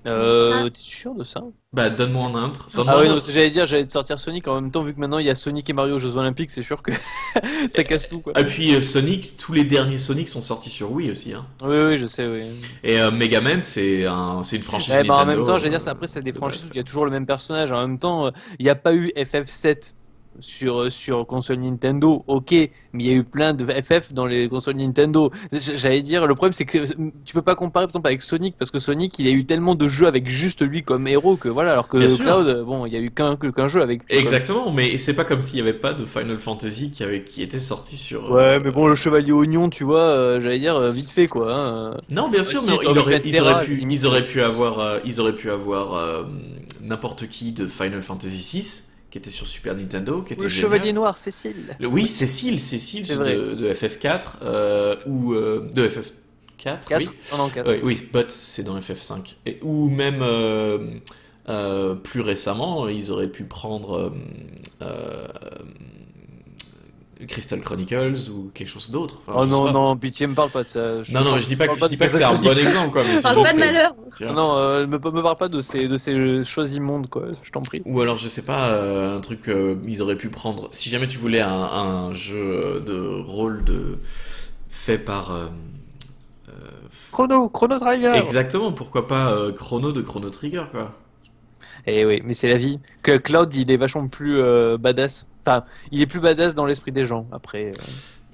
Euh, t'es sûr de ça? Bah, donne-moi un autre. Donne-moi Ah un oui, non, que j'allais dire, j'allais te sortir Sonic en même temps, vu que maintenant il y a Sonic et Mario aux Jeux Olympiques, c'est sûr que ça casse tout, quoi. Et puis euh, Sonic, tous les derniers Sonic sont sortis sur Wii aussi. Hein. Oui, oui, je sais, oui. Et euh, Mega Man, c'est un, c'est une franchise Ouais, bah, Nintendo. en même temps, j'allais dire, euh, c'est après, c'est des de franchises où il y a toujours le même personnage. En même temps, euh, il n'y a pas eu FF7 sur, euh, sur console Nintendo, ok, mais il y a eu plein de FF dans les consoles Nintendo. J'allais dire, le problème, c'est que euh, tu peux pas comparer, par exemple, avec Sonic, parce que Sonic, il a eu tellement de jeux avec juste lui comme héros que voilà, alors que Bien. Cloud, euh, bon, il y a eu qu'un qu'un jeu avec lui. Exactement, mais c'est pas comme s'il n'y avait pas de Final Fantasy qui, avait, qui était sorti sur. Ouais, euh, mais bon, le chevalier oignon, tu vois, euh, j'allais dire, vite fait, quoi. hein. Non, bien sûr, mais ils auraient, ils pu, limite, ils auraient pu avoir, euh, ils auraient pu avoir n'importe qui de Final Fantasy VI qui était sur Super Nintendo, qui était Le génial. chevalier noir, Cécile. Le- Oui, Cécile, Cécile de, de FF4 euh, ou euh, de FF4. 4 Oui. Non, 4. Oui, oui, But c'est dans FF5. Et, ou même euh, plus récemment, ils auraient pu prendre Crystal Chronicles ou quelque chose d'autre. Enfin, Oh non, pas. non, pitié, me parle pas de ça. Non, non, je dis pas que, parle je dis pas que de c'est un ça. bon exemple, quoi. Mais parle pas de malheur. Non, euh, me, me parle pas de ces, de ces choses immondes, quoi, je t'en prie. Ou alors, je sais pas, euh, un truc, euh, ils auraient pu prendre. Si jamais tu voulais un, un jeu euh, de rôle de fait par. euh, euh, Chrono, Chrono Trigger Exactement, pourquoi pas euh, Chrono de Chrono Trigger, quoi. Eh oui, mais c'est la vie. Que Cloud, il est vachement plus euh, badass. Enfin, il est plus badass dans l'esprit des gens, après.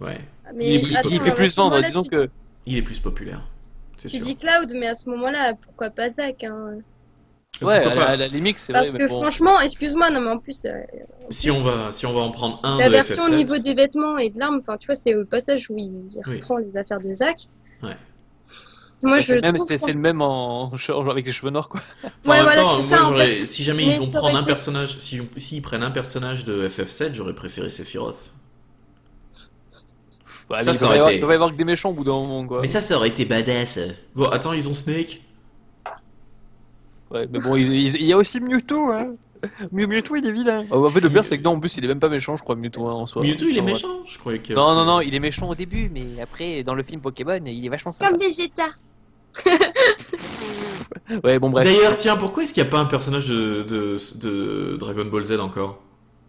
euh. Ouais, Mais Il- il attends, il fait plus vendre, disons que... dis- il est plus populaire. Tu sûr. dis Cloud, mais à ce moment-là, pourquoi pas Zack hein Ouais, Pourquoi à la, pas à la limite, c'est vrai, Parce mais que bon. franchement, excuse-moi, non mais en plus, euh, Si on va, si on va en prendre un la de version au FF7, niveau des vêtements et de l'arme, enfin tu vois, c'est le passage où il il Oui. reprend les affaires de Zack. Ouais. Moi, je c'est le même, trouve c'est c'est le même en, en- avec les cheveux noirs, quoi. Enfin, Ouais, voilà, c'est ça, en fait. si jamais Mais ils vont prendre un personnage, si s'ils prennent un personnage de FF7, j'aurais préféré Sephiroth. Ouais, Ça, ça aurait y avoir- été- il y avoir que des méchants au bout d'un moment, quoi. Mais ça, ça aurait été badass. Bon, attends, ils ont Snake. Ouais, mais bon, il, il- il y a aussi Mewtwo, hein. Mew- Mewtwo, il est vilain. Oh, en fait, le pire, c'est que non, en plus, il est même pas méchant, je crois, Mewtwo, hein, en soi. Mewtwo, il est méchant Je croyais que. Non, non, non, il est méchant au début, mais après, dans le film Pokémon, il est vachement sympa. Comme Vegeta. Ouais, bon, bref. D'ailleurs, tiens, pourquoi est-ce qu'il n'y a pas un personnage de, de, de Dragon Ball Z encore?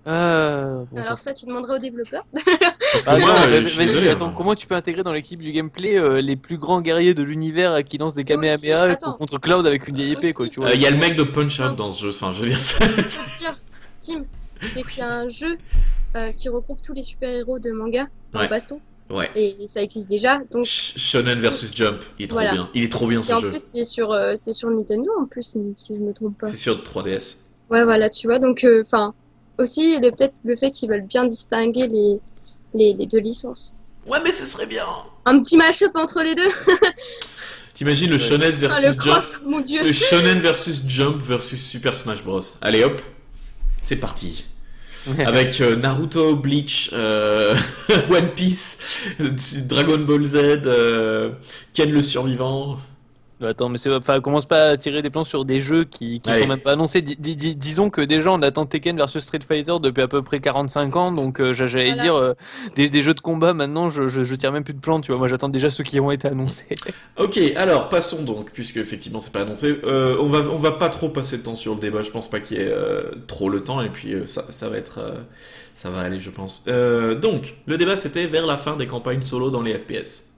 Euh, bon, Alors ça- tu demanderas aux développeurs. Parce que Ah, euh, vas-y, attends, hein. comment tu peux intégrer dans l'équipe du gameplay euh, les plus grands guerriers de l'univers qui lancent des Kamehameha contre Cloud avec une vieille épée, quoi, Aussi. tu vois Euh, Il y a le mec de Punch Out dans ce jeu, enfin, je veux dire ça. Dire, Kim, c'est qu'il y a un jeu euh, qui regroupe tous les super-héros de manga en Ouais. baston. Ouais. Et ça existe déjà. Donc, Sh- Shonen versus Jump, il est trop Voilà. bien. Il est trop bien si ce en jeu. plus c'est sur, euh, c'est sur Nintendo, en plus, si, je me trompe pas. C'est sur 3DS. Ouais, voilà, tu vois. Donc, enfin, aussi, le, peut-être le fait qu'ils veulent bien distinguer les, les, les deux licences. Ouais, mais ce serait bien. Un petit mash-up entre les deux. T'imagines le Shonen Ah, versus le Jump cross, mon dieu. Le Shonen versus Jump versus Super Smash Bros. Allez hop, c'est parti. avec euh, Naruto, Bleach, euh, One Piece, Dragon Ball Z, euh, Ken le survivant. Attends, mais c'est, enfin, commence pas à tirer des plans sur des jeux qui, qui Ouais. sont même pas annoncés. Dis- dis- dis- disons que déjà on attend Tekken versus Street Fighter depuis à peu près 45 ans, donc euh, j'a- j'allais Voilà. dire euh, des, des jeux de combat maintenant, je, je, je tire même plus de plans, tu vois. Moi j'attends déjà ceux qui ont été annoncés. Ok, alors passons donc, puisque effectivement c'est pas annoncé. Euh, on va on va pas trop passer de temps sur le débat. Je pense pas qu'il y ait euh, trop le temps et puis euh, ça ça va être euh, ça va aller, je pense. Euh, donc le débat c'était vers la fin des campagnes solo dans les FPS.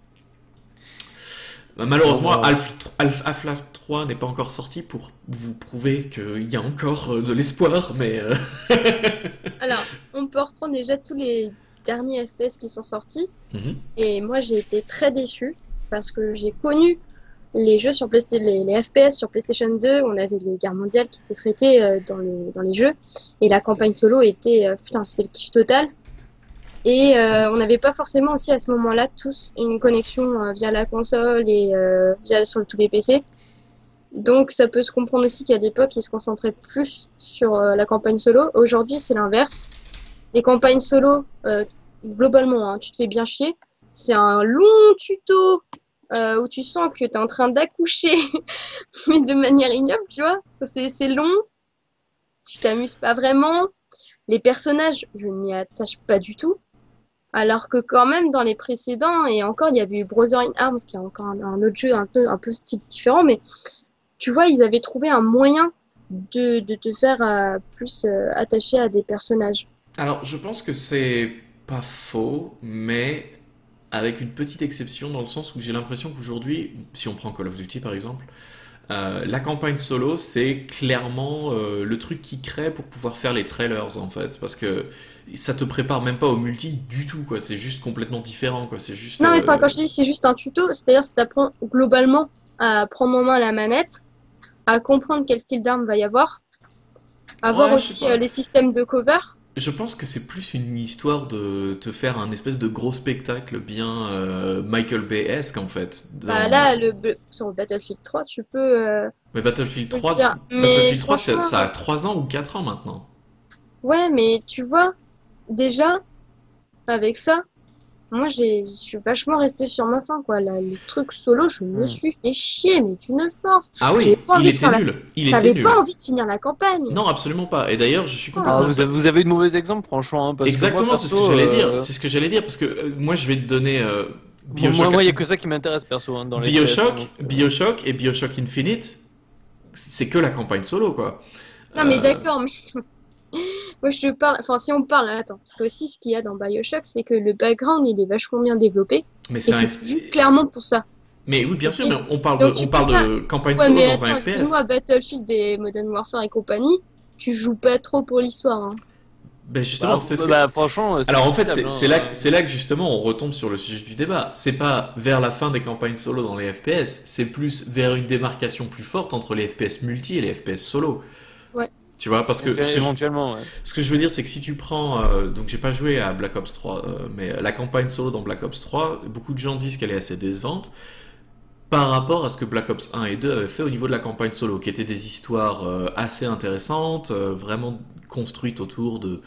Euh, Malheureusement, Oh. Half- Half- Half-Life 3 n'est pas encore sorti pour vous prouver qu'il y a encore euh, de l'espoir, mais euh, Alors, on peut reprendre déjà tous les derniers FPS qui sont sortis. mhm. Et moi, j'ai été très déçue parce que j'ai connu les jeux sur PlayStation, les, les FPS sur PlayStation 2. On avait les guerres mondiales qui étaient traitées euh, dans, le, dans les jeux. Et la campagne solo était, euh, putain, c'était le kiff total. Et euh, on n'avait pas forcément aussi à ce moment-là tous une connexion euh, via la console et euh, via sur tous les PC. Donc ça peut se comprendre aussi qu'à l'époque, ils se concentraient plus sur la campagne solo. Aujourd'hui, c'est l'inverse. Les campagnes solo, globalement, hein, tu te fais bien chier. C'est un long tuto où tu sens que tu es en train d'accoucher, mais de manière ignoble, tu vois. C'est long, tu t'amuses pas vraiment. Les personnages, je ne m'y attache pas du tout. Alors que quand même dans les précédents, et encore il y avait eu Brother in Arms, qui est encore un, autre jeu un peu, un peu style différent, mais tu vois, ils avaient trouvé un moyen de, de te faire euh, plus euh, attacher à des personnages. Alors, je pense que c'est pas faux, mais avec une petite exception dans le sens où j'ai l'impression qu'aujourd'hui, si on prend Call of Duty par exemple, euh, la campagne solo, c'est clairement euh, le truc qui crée pour pouvoir faire les trailers en fait, parce que ça te prépare même pas au multi du tout, quoi. C'est juste complètement différent, quoi. C'est juste. Non, mais euh, enfin, quand je dis c'est juste un tuto, c'est-à-dire ça t'apprend globalement à prendre en main la manette, à comprendre quel style d'arme va y avoir, à voir Ouais, aussi euh, les systèmes de cover. Je pense que c'est plus une histoire de te faire un espèce de gros spectacle bien euh, Michael Bay-esque en fait. Bah, dans- là, le, sur Battlefield 3, tu peux. euh, Mais Battlefield Je veux 3, dire, mais Battlefield 3 ça, franchement- ça a 3 ans ou 4 ans maintenant. Ouais, mais tu vois, déjà, avec ça, moi, j'ai, je suis vachement restée sur ma faim, quoi. Là, le truc solo, je me Hmm. suis fait chier, mais tu ne force. Ah oui, pas envie il de était la- nul. Il J'avais nul. pas envie de finir la campagne. Non, absolument pas. Et d'ailleurs, je suis Ah, Ah, complètement. vous, avez, vous avez eu de mauvais exemples, franchement. hein, parce Exactement, c'est ce que j'allais euh, dire. C'est ce que j'allais dire parce que euh, moi, je vais te donner euh, Moi, Bioshock, moi, il y a que ça qui m'intéresse perso hein, dans les Bioshock, PS, donc, euh, Bioshock et Bioshock Infinite. C'est que la campagne solo, quoi. Non, mais Euh, d'accord, mais. Moi, je te parle. Enfin, si on parle. Attends. Parce que aussi, ce qu'il y a dans Bioshock, c'est que le background, il est vachement bien développé. Mais c'est un. joues clairement pour ça. Mais oui, bien sûr, Et- mais on parle donc de, tu on peux parle pas- de campagne Ouais, solo mais dans attends, un FPS. excuse-moi, Battlefield et Modern Warfare et compagnie, tu joues pas trop pour l'histoire. Hein. Ben justement, bah, c'est ce que- bah, franchement, c'est Alors en fait, c'est hein, là, que- c'est là que justement on retombe sur le sujet du débat. C'est pas vers la fin des campagnes solo dans les FPS, c'est plus vers une démarcation plus forte entre les FPS multi et les FPS solo. Tu vois, parce que ce que je, éventuellement, ouais. ce que je veux dire, c'est que si tu prends, euh, donc j'ai pas joué à Black Ops 3, euh, mais la campagne solo dans Black Ops 3, beaucoup de gens disent qu'elle est assez décevante par rapport à ce que Black Ops 1 et 2 avaient fait au niveau de la campagne solo, qui étaient des histoires euh, assez intéressantes, euh, vraiment construites autour d'une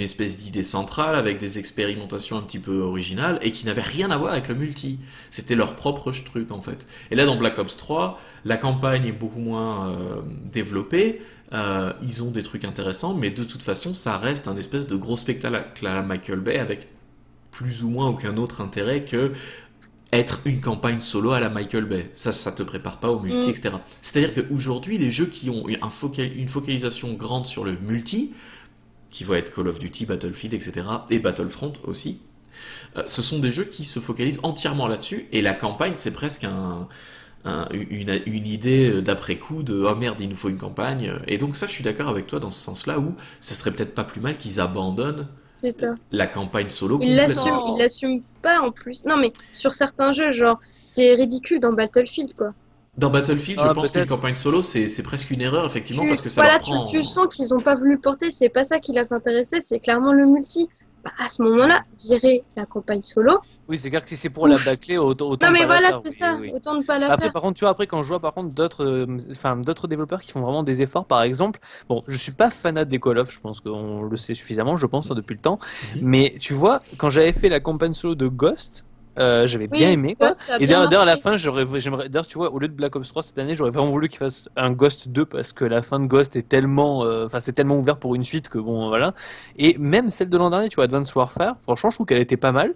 espèce d'idée centrale, avec des expérimentations un petit peu originales, et qui n'avaient rien à voir avec le multi. C'était leur propre truc en fait. Et là dans Black Ops 3, la campagne est beaucoup moins euh, développée, ils ont des trucs intéressants, mais de toute façon ça reste un espèce de gros spectacle à la Michael Bay, avec plus ou moins aucun autre intérêt que être une campagne solo à la Michael Bay. Ça, ça te prépare pas au multi, Mm. etc. C'est-à-dire qu'aujourd'hui, les jeux qui ont un focal- une focalisation grande sur le multi, qui vont être Call of Duty, Battlefield, etc., et Battlefront aussi, euh, ce sont des jeux qui se focalisent entièrement là-dessus, et la campagne, c'est presque un, un- une, une idée d'après-coup de « Oh merde, il nous faut une campagne ». Et donc ça, je suis d'accord avec toi dans ce sens-là, où ce serait peut-être pas plus mal qu'ils abandonnent C'est ça. la campagne solo Il l'assume, il l'assume pas en plus. Non, mais sur certains jeux, genre, c'est ridicule dans Battlefield, quoi. Dans Battlefield, je Ah, pense qu'une peut-être. campagne solo, c'est c'est presque une erreur, effectivement, Tu- parce que ça voilà, leur prend... tu, tu sens qu'ils ont pas voulu le porter, c'est pas ça qui les intéressait, c'est clairement le multi. Bah, à ce moment-là, virer la campagne solo. Oui, c'est clair que si c'est pour la bâcler, autant, autant Non, mais pas voilà, c'est oui, ça. oui. Autant ne pas la Après, faire. par contre, tu vois, après, quand je vois par contre d'autres, euh, enfin, d'autres développeurs qui font vraiment des efforts, par exemple, bon, je suis pas fanat des Call of, je pense qu'on le sait suffisamment, je pense, hein, depuis le temps, Mhm. mais tu vois, quand j'avais fait la campagne solo de Ghost, euh, j'avais Oui, bien aimé, quoi. Et d'ailleurs, à la fin, j'aurais, j'aimerais, d'ailleurs, tu vois, au lieu de Black Ops 3 cette année, j'aurais vraiment voulu qu'il fasse un Ghost 2 parce que la fin de Ghost est tellement, euh, enfin, c'est tellement ouvert pour une suite que bon, voilà. Et même celle de l'an dernier, tu vois, Advanced Warfare, franchement, je trouve qu'elle était pas mal.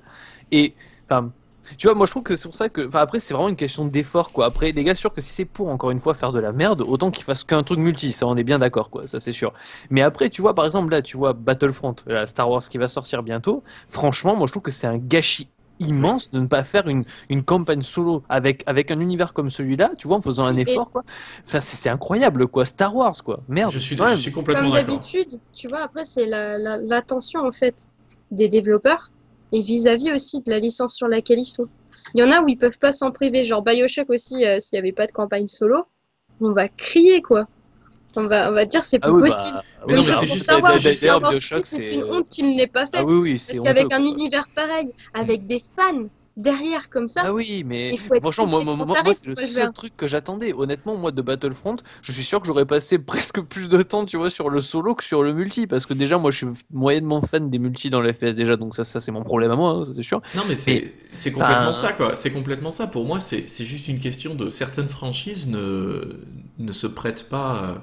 Et, enfin, tu vois, moi je trouve que c'est pour ça que. Enfin, après, c'est vraiment une question d'effort, quoi. Après, les gars, sûr que si c'est pour, encore une fois, faire de la merde, autant qu'ils fassent qu'un truc multi, ça, on est bien d'accord, quoi, ça c'est sûr. Mais après, tu vois, par exemple, là, tu vois, Battlefront, la Star Wars qui va sortir bientôt, franchement, moi je trouve que c'est un gâchis immense de ne pas faire une, une campagne solo avec, avec un univers comme celui-là, tu vois, en faisant un effort, quoi. Enfin, c'est c'est incroyable, quoi. Star Wars, quoi. Merde. Je suis, je suis complètement Comme d'accord. d'habitude, tu vois, après, c'est la, la- l'attention, en fait, des développeurs et vis-à-vis aussi de la licence sur laquelle ils sont. Il y en a où ils peuvent pas s'en priver, genre Bioshock aussi, euh, s'il y avait pas de campagne solo, on va crier, quoi. On va, on va dire c'est Ah plus oui, possible. bah, Mais non, chose c'est pour juste- Star c'est Wars, juste- Star Wars Bioshock, 6, c'est c'est- une honte qu'il ne l'ait pas fait. Ah oui, oui, c'est Parce qu'avec un quoi. univers pareil, avec des fans derrière comme ça, Ah oui, mais franchement, moi, moi, moi, c'est le seul faire. truc que j'attendais. Honnêtement, moi, de Battlefront, je suis sûr que j'aurais passé presque plus de temps, tu vois, sur le solo que sur le multi. Parce que déjà, moi, je suis moyennement fan des multis dans le FPS déjà, donc ça, ça c'est mon problème à moi, hein, ça c'est sûr. Non, mais c'est c'est complètement Enfin, ça, quoi. C'est complètement ça. Pour moi, c'est c'est juste une question de certaines franchises ne, ne se prêtent pas euh,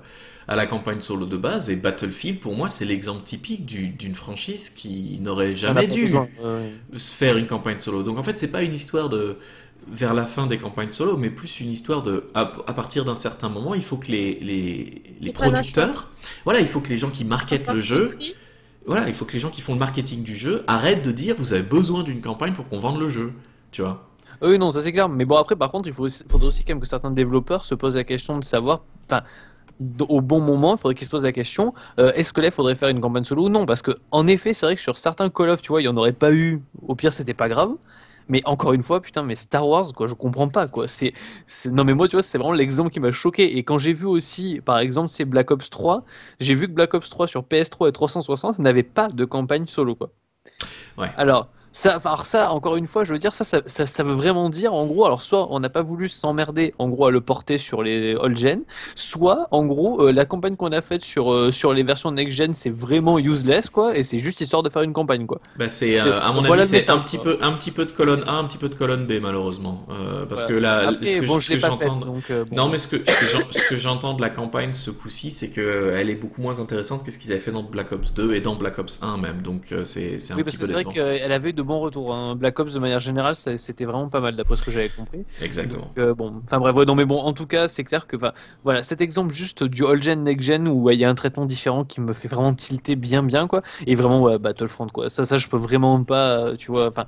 à la campagne solo de base. Et Battlefield, pour moi, c'est l'exemple typique du- d'une franchise qui n'aurait jamais dû besoin, ouais. se faire une campagne solo. Donc en fait, c'est pas une histoire de vers la fin des campagnes solo, mais plus une histoire de à, à partir d'un certain moment, il faut que les les, les producteurs, voilà, il faut que les gens qui marketent le jeu, voilà, il faut que les gens qui font le marketing du jeu arrêtent de dire vous avez besoin d'une campagne pour qu'on vende le jeu, tu vois. Oui, non, ça c'est clair. Mais bon, après, par contre, il aussi- faudrait aussi quand même que certains développeurs se posent la question de savoir, enfin, au bon moment, il faudrait qu'ils se posent la question, euh, est-ce que là, il faudrait faire une campagne solo ou non? Parce que, en effet, c'est vrai que sur certains Call of, tu vois, il y en aurait pas eu. Au pire, c'était pas grave. Mais encore une fois, putain, mais Star Wars, quoi, je comprends pas, quoi. C'est, c'est- non, mais moi, tu vois, c'est vraiment l'exemple qui m'a choqué. Et quand j'ai vu aussi, par exemple, c'est Black Ops 3, j'ai vu que Black Ops 3 sur PS3 et 360 n'avait pas de campagne solo, quoi. Ouais. Alors, ça, alors ça, encore une fois, je veux dire, ça, ça, ça, ça veut vraiment dire, en gros, alors soit on n'a pas voulu s'emmerder, en gros, à le porter sur les old-gen, soit, en gros, euh, la campagne qu'on a faite sur, euh, sur les versions next-gen, c'est vraiment useless, quoi, et c'est juste histoire de faire une campagne, quoi. Bah c'est, euh, à mon voilà avis, c'est un petit quoi. peu, un petit peu de colonne A, un petit peu de colonne B, malheureusement, parce Voilà. que là, Après, ce que, bon, je j'entends, bon. non, mais ce que, ce que j'entends de la campagne ce coup-ci, c'est que euh, elle est beaucoup moins intéressante que ce qu'ils avaient fait dans Black Ops 2 et dans Black Ops 1 même, donc c'est, un Oui, petit parce peu que c'est vrai qu'elle avait de bons retours. hein. Black Ops, de manière générale, ça- c'était vraiment pas mal, d'après ce que j'avais compris. Exactement. Donc, euh, bon, enfin bref, ouais, non mais bon, en tout cas, c'est clair que, voilà, cet exemple juste du old gen next gen où ouais, il y a un traitement différent qui me fait vraiment tilter bien, bien quoi, et vraiment ouais, Battlefront quoi. Ça, ça, je peux vraiment pas, euh, tu vois, enfin.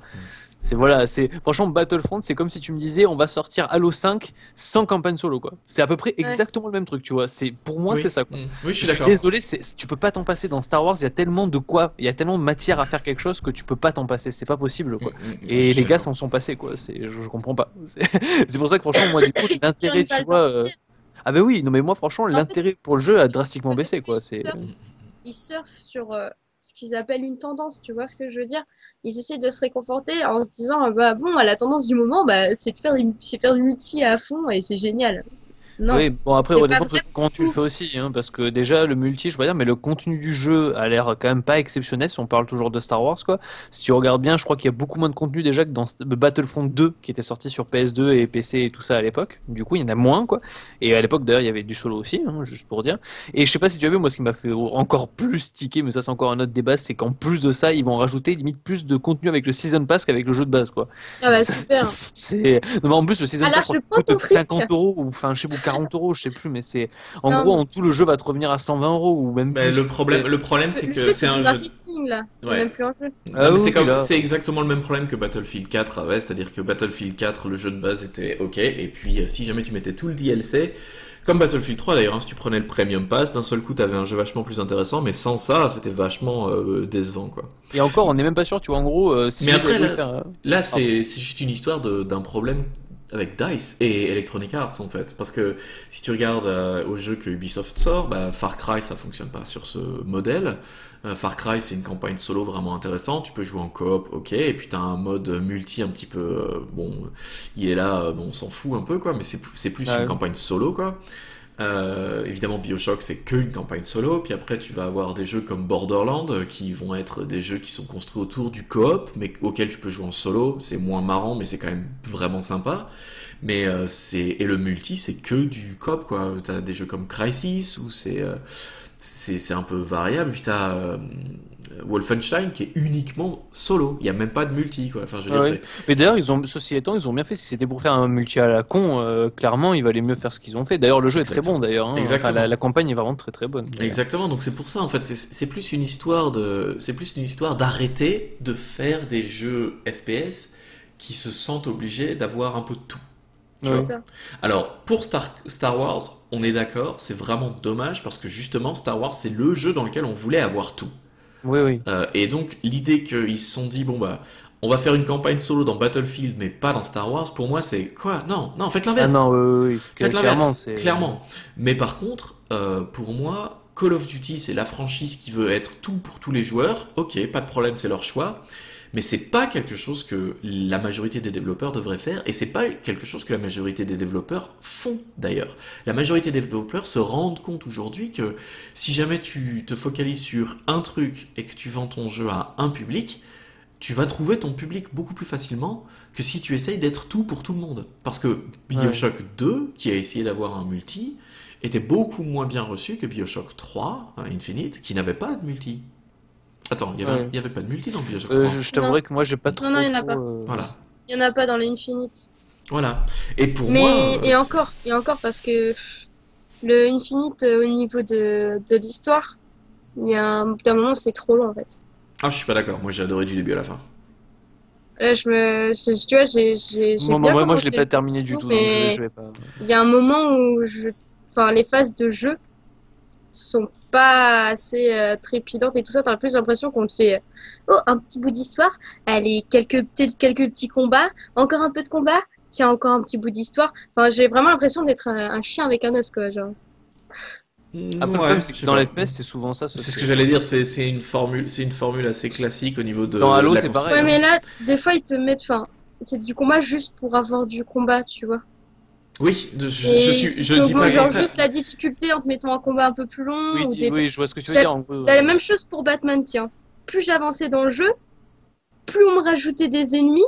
C'est voilà, c'est franchement Battlefront, c'est comme si tu me disais on va sortir Halo 5 sans campagne solo quoi. C'est à peu près exactement le même truc, tu vois. C'est pour moi Oui. c'est ça quoi. Mm. Oui, je suis Je suis d'accord. désolé, c'est, tu peux pas t'en passer dans Star Wars. Il y a tellement de quoi, il y a tellement de matière à faire quelque chose que tu peux pas t'en passer. C'est pas possible quoi. Mm, mm, Et les gars s'en sont passés quoi. C'est, je, je comprends pas. C'est, pour ça que franchement moi du coup l'intérêt tu vois. euh. Ah bah oui, non mais moi franchement l'intérêt pour le jeu a drastiquement baissé quoi. Ils C'est. surfent, ils surfent sur euh, ce qu'ils appellent une tendance, tu vois ce que je veux dire? Ils essaient de se réconforter en se disant, ah bah bon, la tendance du moment, bah, c'est de faire, faire du multi à fond et c'est génial. Non. Oui, bon après, pas dépend comment tu le fais aussi, hein, parce que déjà le multi, je veux dire, mais le contenu du jeu a l'air quand même pas exceptionnel si on parle toujours de Star Wars quoi. Si tu regardes bien, je crois qu'il y a beaucoup moins de contenu déjà que dans St- Battlefront 2 qui était sorti sur PS2 et PC et tout ça à l'époque. Du coup, il y en a moins quoi. Et à l'époque d'ailleurs, il y avait du solo aussi, hein, juste pour dire. Et je sais pas si tu as vu, moi ce qui m'a fait encore plus tiquer, mais ça c'est encore un autre débat, c'est qu'en plus de ça, ils vont rajouter limite plus de contenu avec le season pass qu'avec le jeu de base quoi. Ah bah super. C'est non mais en plus le season Alors, pass je coûte fric. 50 euros ou enfin je sais pas 40 euros je sais plus mais c'est en Non, gros mais- en tout le jeu va te revenir à 120 euros ou même Mais plus. le problème, C'est- le problème, c'est que c'est un jeu. marketing là, c'est Ouais. même plus un jeu. Ah mais oui, c'est exactement le même problème que Battlefield 4 avait, c'est-à-dire que Battlefield 4, le jeu de base était ok, et puis euh, si jamais tu mettais tout le DLC, comme Battlefield 3 d'ailleurs, hein, si tu prenais le Premium Pass, d'un seul coup t'avais un jeu vachement plus intéressant, mais sans ça, c'était vachement euh, décevant quoi. Et encore on n'est même pas sûr tu vois en gros euh, si Mais après, là, faire, euh, Là, c'est juste une histoire d'un problème avec DICE et Electronic Arts en fait. Parce que si tu regardes euh, au jeu que Ubisoft sort, bah, Far Cry ça fonctionne pas sur ce modèle. Euh, Far Cry c'est une campagne solo vraiment intéressante, tu peux jouer en coop, ok, et puis t'as un mode multi un petit peu, euh, bon, il est là, bon, on s'en fout un peu quoi, mais c'est c'est plus une campagne solo quoi. Euh, évidemment, Bioshock, c'est que une campagne solo. Puis après, tu vas avoir des jeux comme Borderlands euh, qui vont être des jeux qui sont construits autour du coop, mais auxquels tu peux jouer en solo. C'est moins marrant, mais c'est quand même vraiment sympa. Mais euh, c'est et le multi, c'est que du coop quoi. T'as des jeux comme Crisis où c'est euh, c'est un peu variable. Puis t'as euh, Wolfenstein qui est uniquement solo. Il y a même pas de multi quoi. Enfin, je veux dire, Ah. Mais d'ailleurs, ils ont, ceci étant, ils ont bien fait. Si c'était pour faire un multi à la con, euh, clairement, il valait mieux faire ce qu'ils ont fait. D'ailleurs, le jeu est très bon d'ailleurs. hein. Enfin, la, la campagne est vraiment très très bonne. Exactement, donc c'est pour ça en fait, c'est- plus une histoire de, c'est plus une histoire d'arrêter de faire des jeux FPS qui se sentent obligés d'avoir un peu de tout. tu Ouais. vois. Alors pour Star, Star Wars, on est d'accord, c'est vraiment dommage parce que justement Star Wars c'est le jeu dans lequel on voulait avoir tout. Oui, oui. Euh, et donc l'idée qu'ils se sont dit bon bah on va faire une campagne solo dans Battlefield mais pas dans Star Wars, pour moi c'est quoi? Non, non, faites Ah l'inverse. non, oui, oui, oui. Faites Clairement, l'inverse, c'est clairement. Mais par contre, euh, pour moi, Call of Duty, c'est la franchise qui veut être tout pour tous les joueurs. Ok, pas de problème, c'est leur choix. Mais c'est pas quelque chose que la majorité des développeurs devraient faire, et c'est pas quelque chose que la majorité des développeurs font d'ailleurs. La majorité des développeurs se rendent compte aujourd'hui que si jamais tu te focalises sur un truc et que tu vends ton jeu à un public, tu vas trouver ton public beaucoup plus facilement que si tu essayes d'être tout pour tout le monde. Parce que Bioshock 2, qui a essayé d'avoir un multi, était beaucoup moins bien reçu que Bioshock 3, hein, Infinite, qui n'avait pas de multi. Attends, il y avait, Ouais. il y avait pas de multi dans Bioshock Euh, 3. je je t'avouerai que moi, j'ai pas trop. non, il y en a pas. euh, Voilà. Il y en a pas dans l'Infinite. Voilà. Et pour Mais moi. euh, et encore, et encore parce que le Infinite au niveau de, de l'histoire, il y a un, d'un moment c'est trop long en fait. Ah, je suis pas d'accord. Moi, j'ai adoré du début à la fin. Là je me, je- tu vois, j'ai, Moi, bien moi, moi, je l'ai pas terminé du tout, donc mais je, je vais pas. il y a un moment où je, enfin les phases de jeu sont pas assez euh, trépidantes et tout ça. T'as plus l'impression qu'on te fait, euh, oh un petit bout d'histoire, allez quelques petits, quelques petits combats, encore un peu de combat, tiens encore un petit bout d'histoire. Enfin j'ai vraiment l'impression d'être un, un chien avec un os quoi, genre. Après, Ouais, le problème, c'est je que dans l'FPS, c'est souvent ça. C'est ce que j'allais dire, c'est c'est une formule, c'est une formule assez classique au niveau de. Dans Halo, c'est pareil. Ouais, mais là, des fois, ils te mettent. Enfin, c'est du combat juste pour avoir du combat, tu vois. Oui, je, suis, je dis pas genre juste la difficulté en te mettant un combat un peu plus long. Oui, ou des... oui, je vois ce que tu veux dire. En gros, T'as la même chose pour Batman, tiens. Plus j'avançais dans le jeu, plus on me rajoutait des ennemis.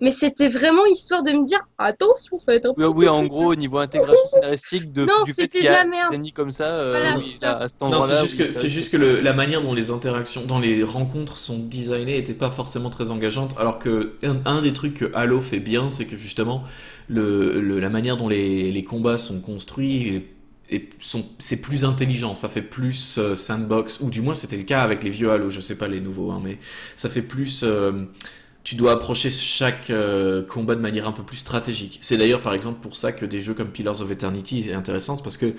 Mais c'était vraiment histoire de me dire attention, ça va être un peu. oui, en gros, au niveau intégration scénaristique, de, Non, du fait c'était qu'il y de a la merde. des ennemis comme ça, euh, Voilà, oui, c'est ça. à, cet Non, endroit-là. c'est juste que juste que le- la manière dont les interactions, dans les rencontres sont designées était pas forcément très engageante. Alors que un, un des trucs que Halo fait bien, c'est que justement le, le- la manière dont les, les combats sont construits et, et sont c'est plus intelligent. Ça fait plus euh, sandbox ou du moins c'était le cas avec les vieux Halo. Je sais pas les nouveaux, hein, mais ça fait plus. euh, tu dois approcher chaque euh, combat de manière un peu plus stratégique. C'est d'ailleurs par exemple pour ça que des jeux comme Pillars of Eternity est intéressant parce que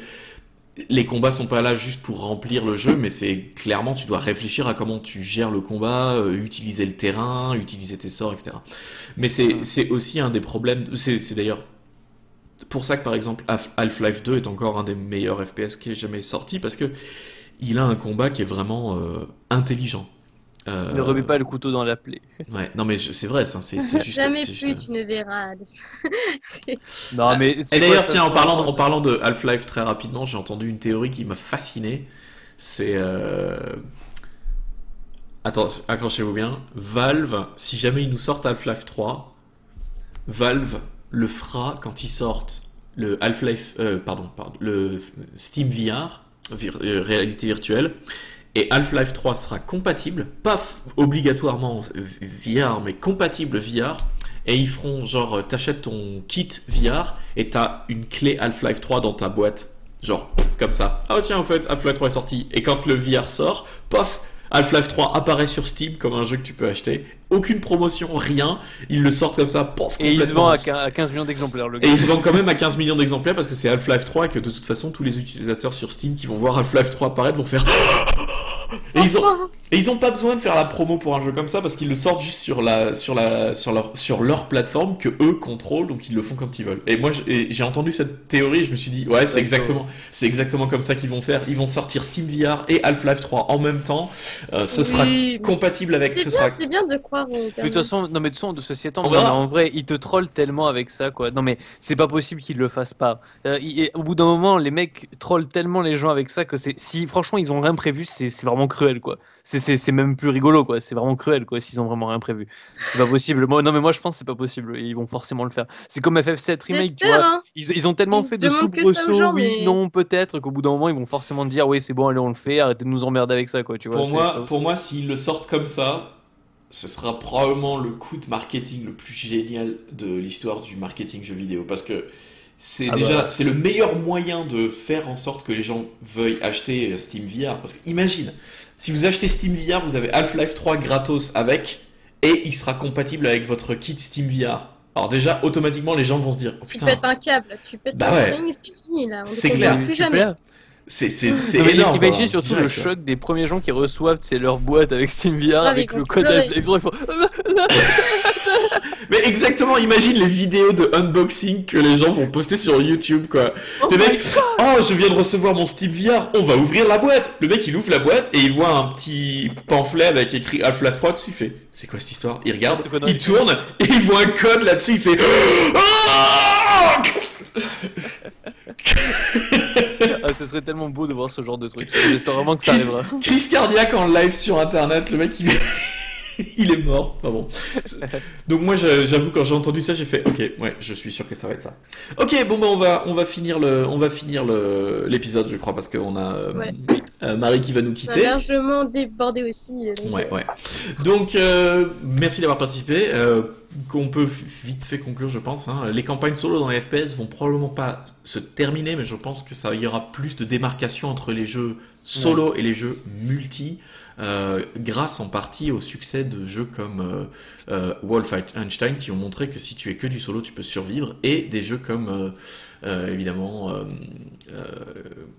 les combats sont pas là juste pour remplir le jeu, mais c'est clairement tu dois réfléchir à comment tu gères le combat, euh, utiliser le terrain, utiliser tes sorts, etc. Mais c'est aussi un des problèmes. C'est d'ailleurs pour ça que par exemple Half- Half-Life 2 est encore un des meilleurs FPS qui ait jamais sorti parce que il a un combat qui est vraiment euh, intelligent. Euh, Ne remets pas le couteau dans la plaie. Ouais, non mais c'est vrai, ça, c'est juste. Jamais plus juste- tu ne verras. Non, mais c'est Et d'ailleurs, tiens, en parlant, en parlant de Half-Life très rapidement, j'ai entendu une théorie qui m'a fasciné. C'est. euh, Attends, accrochez-vous bien. Valve, si jamais ils nous sortent Half-Life 3, Valve le fera quand ils sortent le Half-Life. euh, pardon, pardon, le Steam VR, vir- euh, réalité virtuelle. Et Half-Life 3 sera compatible, pas obligatoirement VR, mais compatible VR. Et ils feront genre, euh, t'achètes ton kit VR et t'as une clé Half-Life 3 dans ta boîte. Genre, comme ça. Ah tiens, en fait, Half-Life 3 est sorti. Et quand le VR sort, pof, Half-Life 3 apparaît sur Steam comme un jeu que tu peux acheter. Aucune promotion, rien. Ils le sortent comme ça, pof, Et il se complètement vend à dans- quin- à 15 millions d'exemplaires, le et gars. ils se vendent quand même à 15 millions d'exemplaires parce que c'est Half-Life 3 et que de toute façon tous les utilisateurs sur Steam qui vont voir Half-Life 3 apparaître vont faire Et ils ont, et ils ont pas besoin de faire la promo pour un jeu comme ça parce qu'ils le sortent juste sur la sur la sur leur sur leur plateforme que eux contrôlent donc ils le font quand ils veulent. Et moi j'ai entendu cette théorie, et je me suis dit ouais, c'est exactement c'est exactement comme ça qu'ils vont faire. Ils vont sortir Steam VR et Half-Life 3 en même temps. Euh, ce sera oui, compatible avec C'est ce bien, sera c'est bien de croire au de toute façon, non mais de toute façon, de ceci étant, non, en vrai, ils te trollent tellement avec ça, quoi. Non mais c'est pas possible qu'ils le fassent pas. Euh, il- au bout d'un moment, les mecs trollent tellement les gens avec ça que c'est, si franchement ils ont rien prévu, c'est c'est vraiment cruel, quoi. C'est- même plus rigolo, quoi. C'est vraiment cruel, quoi, s'ils ont vraiment rien prévu. C'est pas possible. Moi, non mais moi je pense que c'est pas possible. Ils vont forcément le faire. C'est comme FF7 remake, tu vois. hein. Ils, ils ont tellement Ils fait de soubresauts, oui, mais- non, peut-être, qu'au bout d'un moment ils vont forcément dire, oui c'est bon, allez on le fait, arrêtez de nous emmerder avec ça, quoi. Tu vois. Pour moi, pour moi, s'ils le sortent comme ça, ce sera probablement le coup de marketing le plus génial de l'histoire du marketing jeu vidéo. Parce que c'est Ah déjà bah. c'est le meilleur moyen de faire en sorte que les gens veuillent acheter Steam VR. Parce que imagine, si vous achetez Steam VR, vous avez Half-Life 3 gratos avec, et il sera compatible avec votre kit Steam VR. Alors déjà, automatiquement, les gens vont se dire, oh Tu putain, pètes un câble, tu pètes Bah ton ouais. string et c'est fini là. On ne plus Tu jamais. C'est énorme. Imaginez quoi, surtout direct, le choc des premiers gens qui reçoivent c'est leur boîte avec Steam VR Ah, avec le code 3, ils font, Mais exactement, imagine les vidéos de unboxing que les gens vont poster sur YouTube, quoi. Oh le mec, oh, je viens de recevoir mon Steam VR, on va ouvrir la boîte. Le mec, il ouvre la boîte et il voit un petit pamphlet avec écrit Half-Life 3 dessus. Il fait, c'est quoi cette histoire? Il regarde, il tourne et il voit un code là-dessus. Il fait, Ah ce serait tellement beau de voir ce genre de truc. J'espère vraiment que ça Chris, arrivera. crise cardiaque en live sur internet, le mec il il est mort. Enfin bon. Donc moi j'avoue quand j'ai entendu ça j'ai fait ok ouais je suis sûr que ça va être ça. Ok bon bah on va on va finir le on va finir le l'épisode je crois parce qu'on a euh, Ouais. euh, Marie qui va nous On a quitter. largement débordé aussi. donc, Ouais, euh, ouais. Donc, euh, merci d'avoir participé. Euh, qu'on peut vite fait conclure, je pense. hein. Les campagnes solo dans les FPS vont probablement pas se terminer, mais je pense que ça y aura plus de démarcation entre les jeux solo et les jeux multi, euh, grâce en partie au succès de jeux comme euh, euh, Wolfenstein qui ont montré que si tu es que du solo, tu peux survivre, et des jeux comme évidemment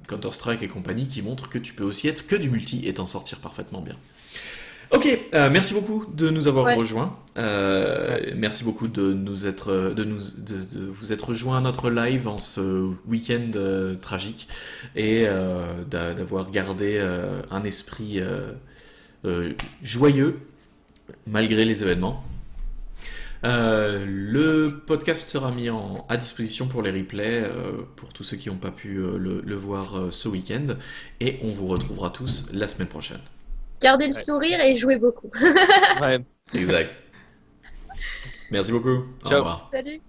Counter-Strike et compagnie qui montrent que tu peux aussi être que du multi et t'en sortir parfaitement bien. Ok, euh, merci beaucoup de nous avoir Ouais. rejoints. Euh, Merci beaucoup de nous être, de nous, de, de vous être rejoints à notre live en ce week-end euh, tragique et euh, d'a- d'avoir gardé euh, un esprit euh, euh, joyeux malgré les événements. Euh, le podcast sera mis en, à disposition pour les replays, euh, pour tous ceux qui n'ont pas pu euh, le, le voir euh, ce week-end, et on vous retrouvera tous la semaine prochaine. Gardez le Ouais. sourire et jouez beaucoup. Ouais. Exact. Merci beaucoup. Au Ciao. revoir. Salut.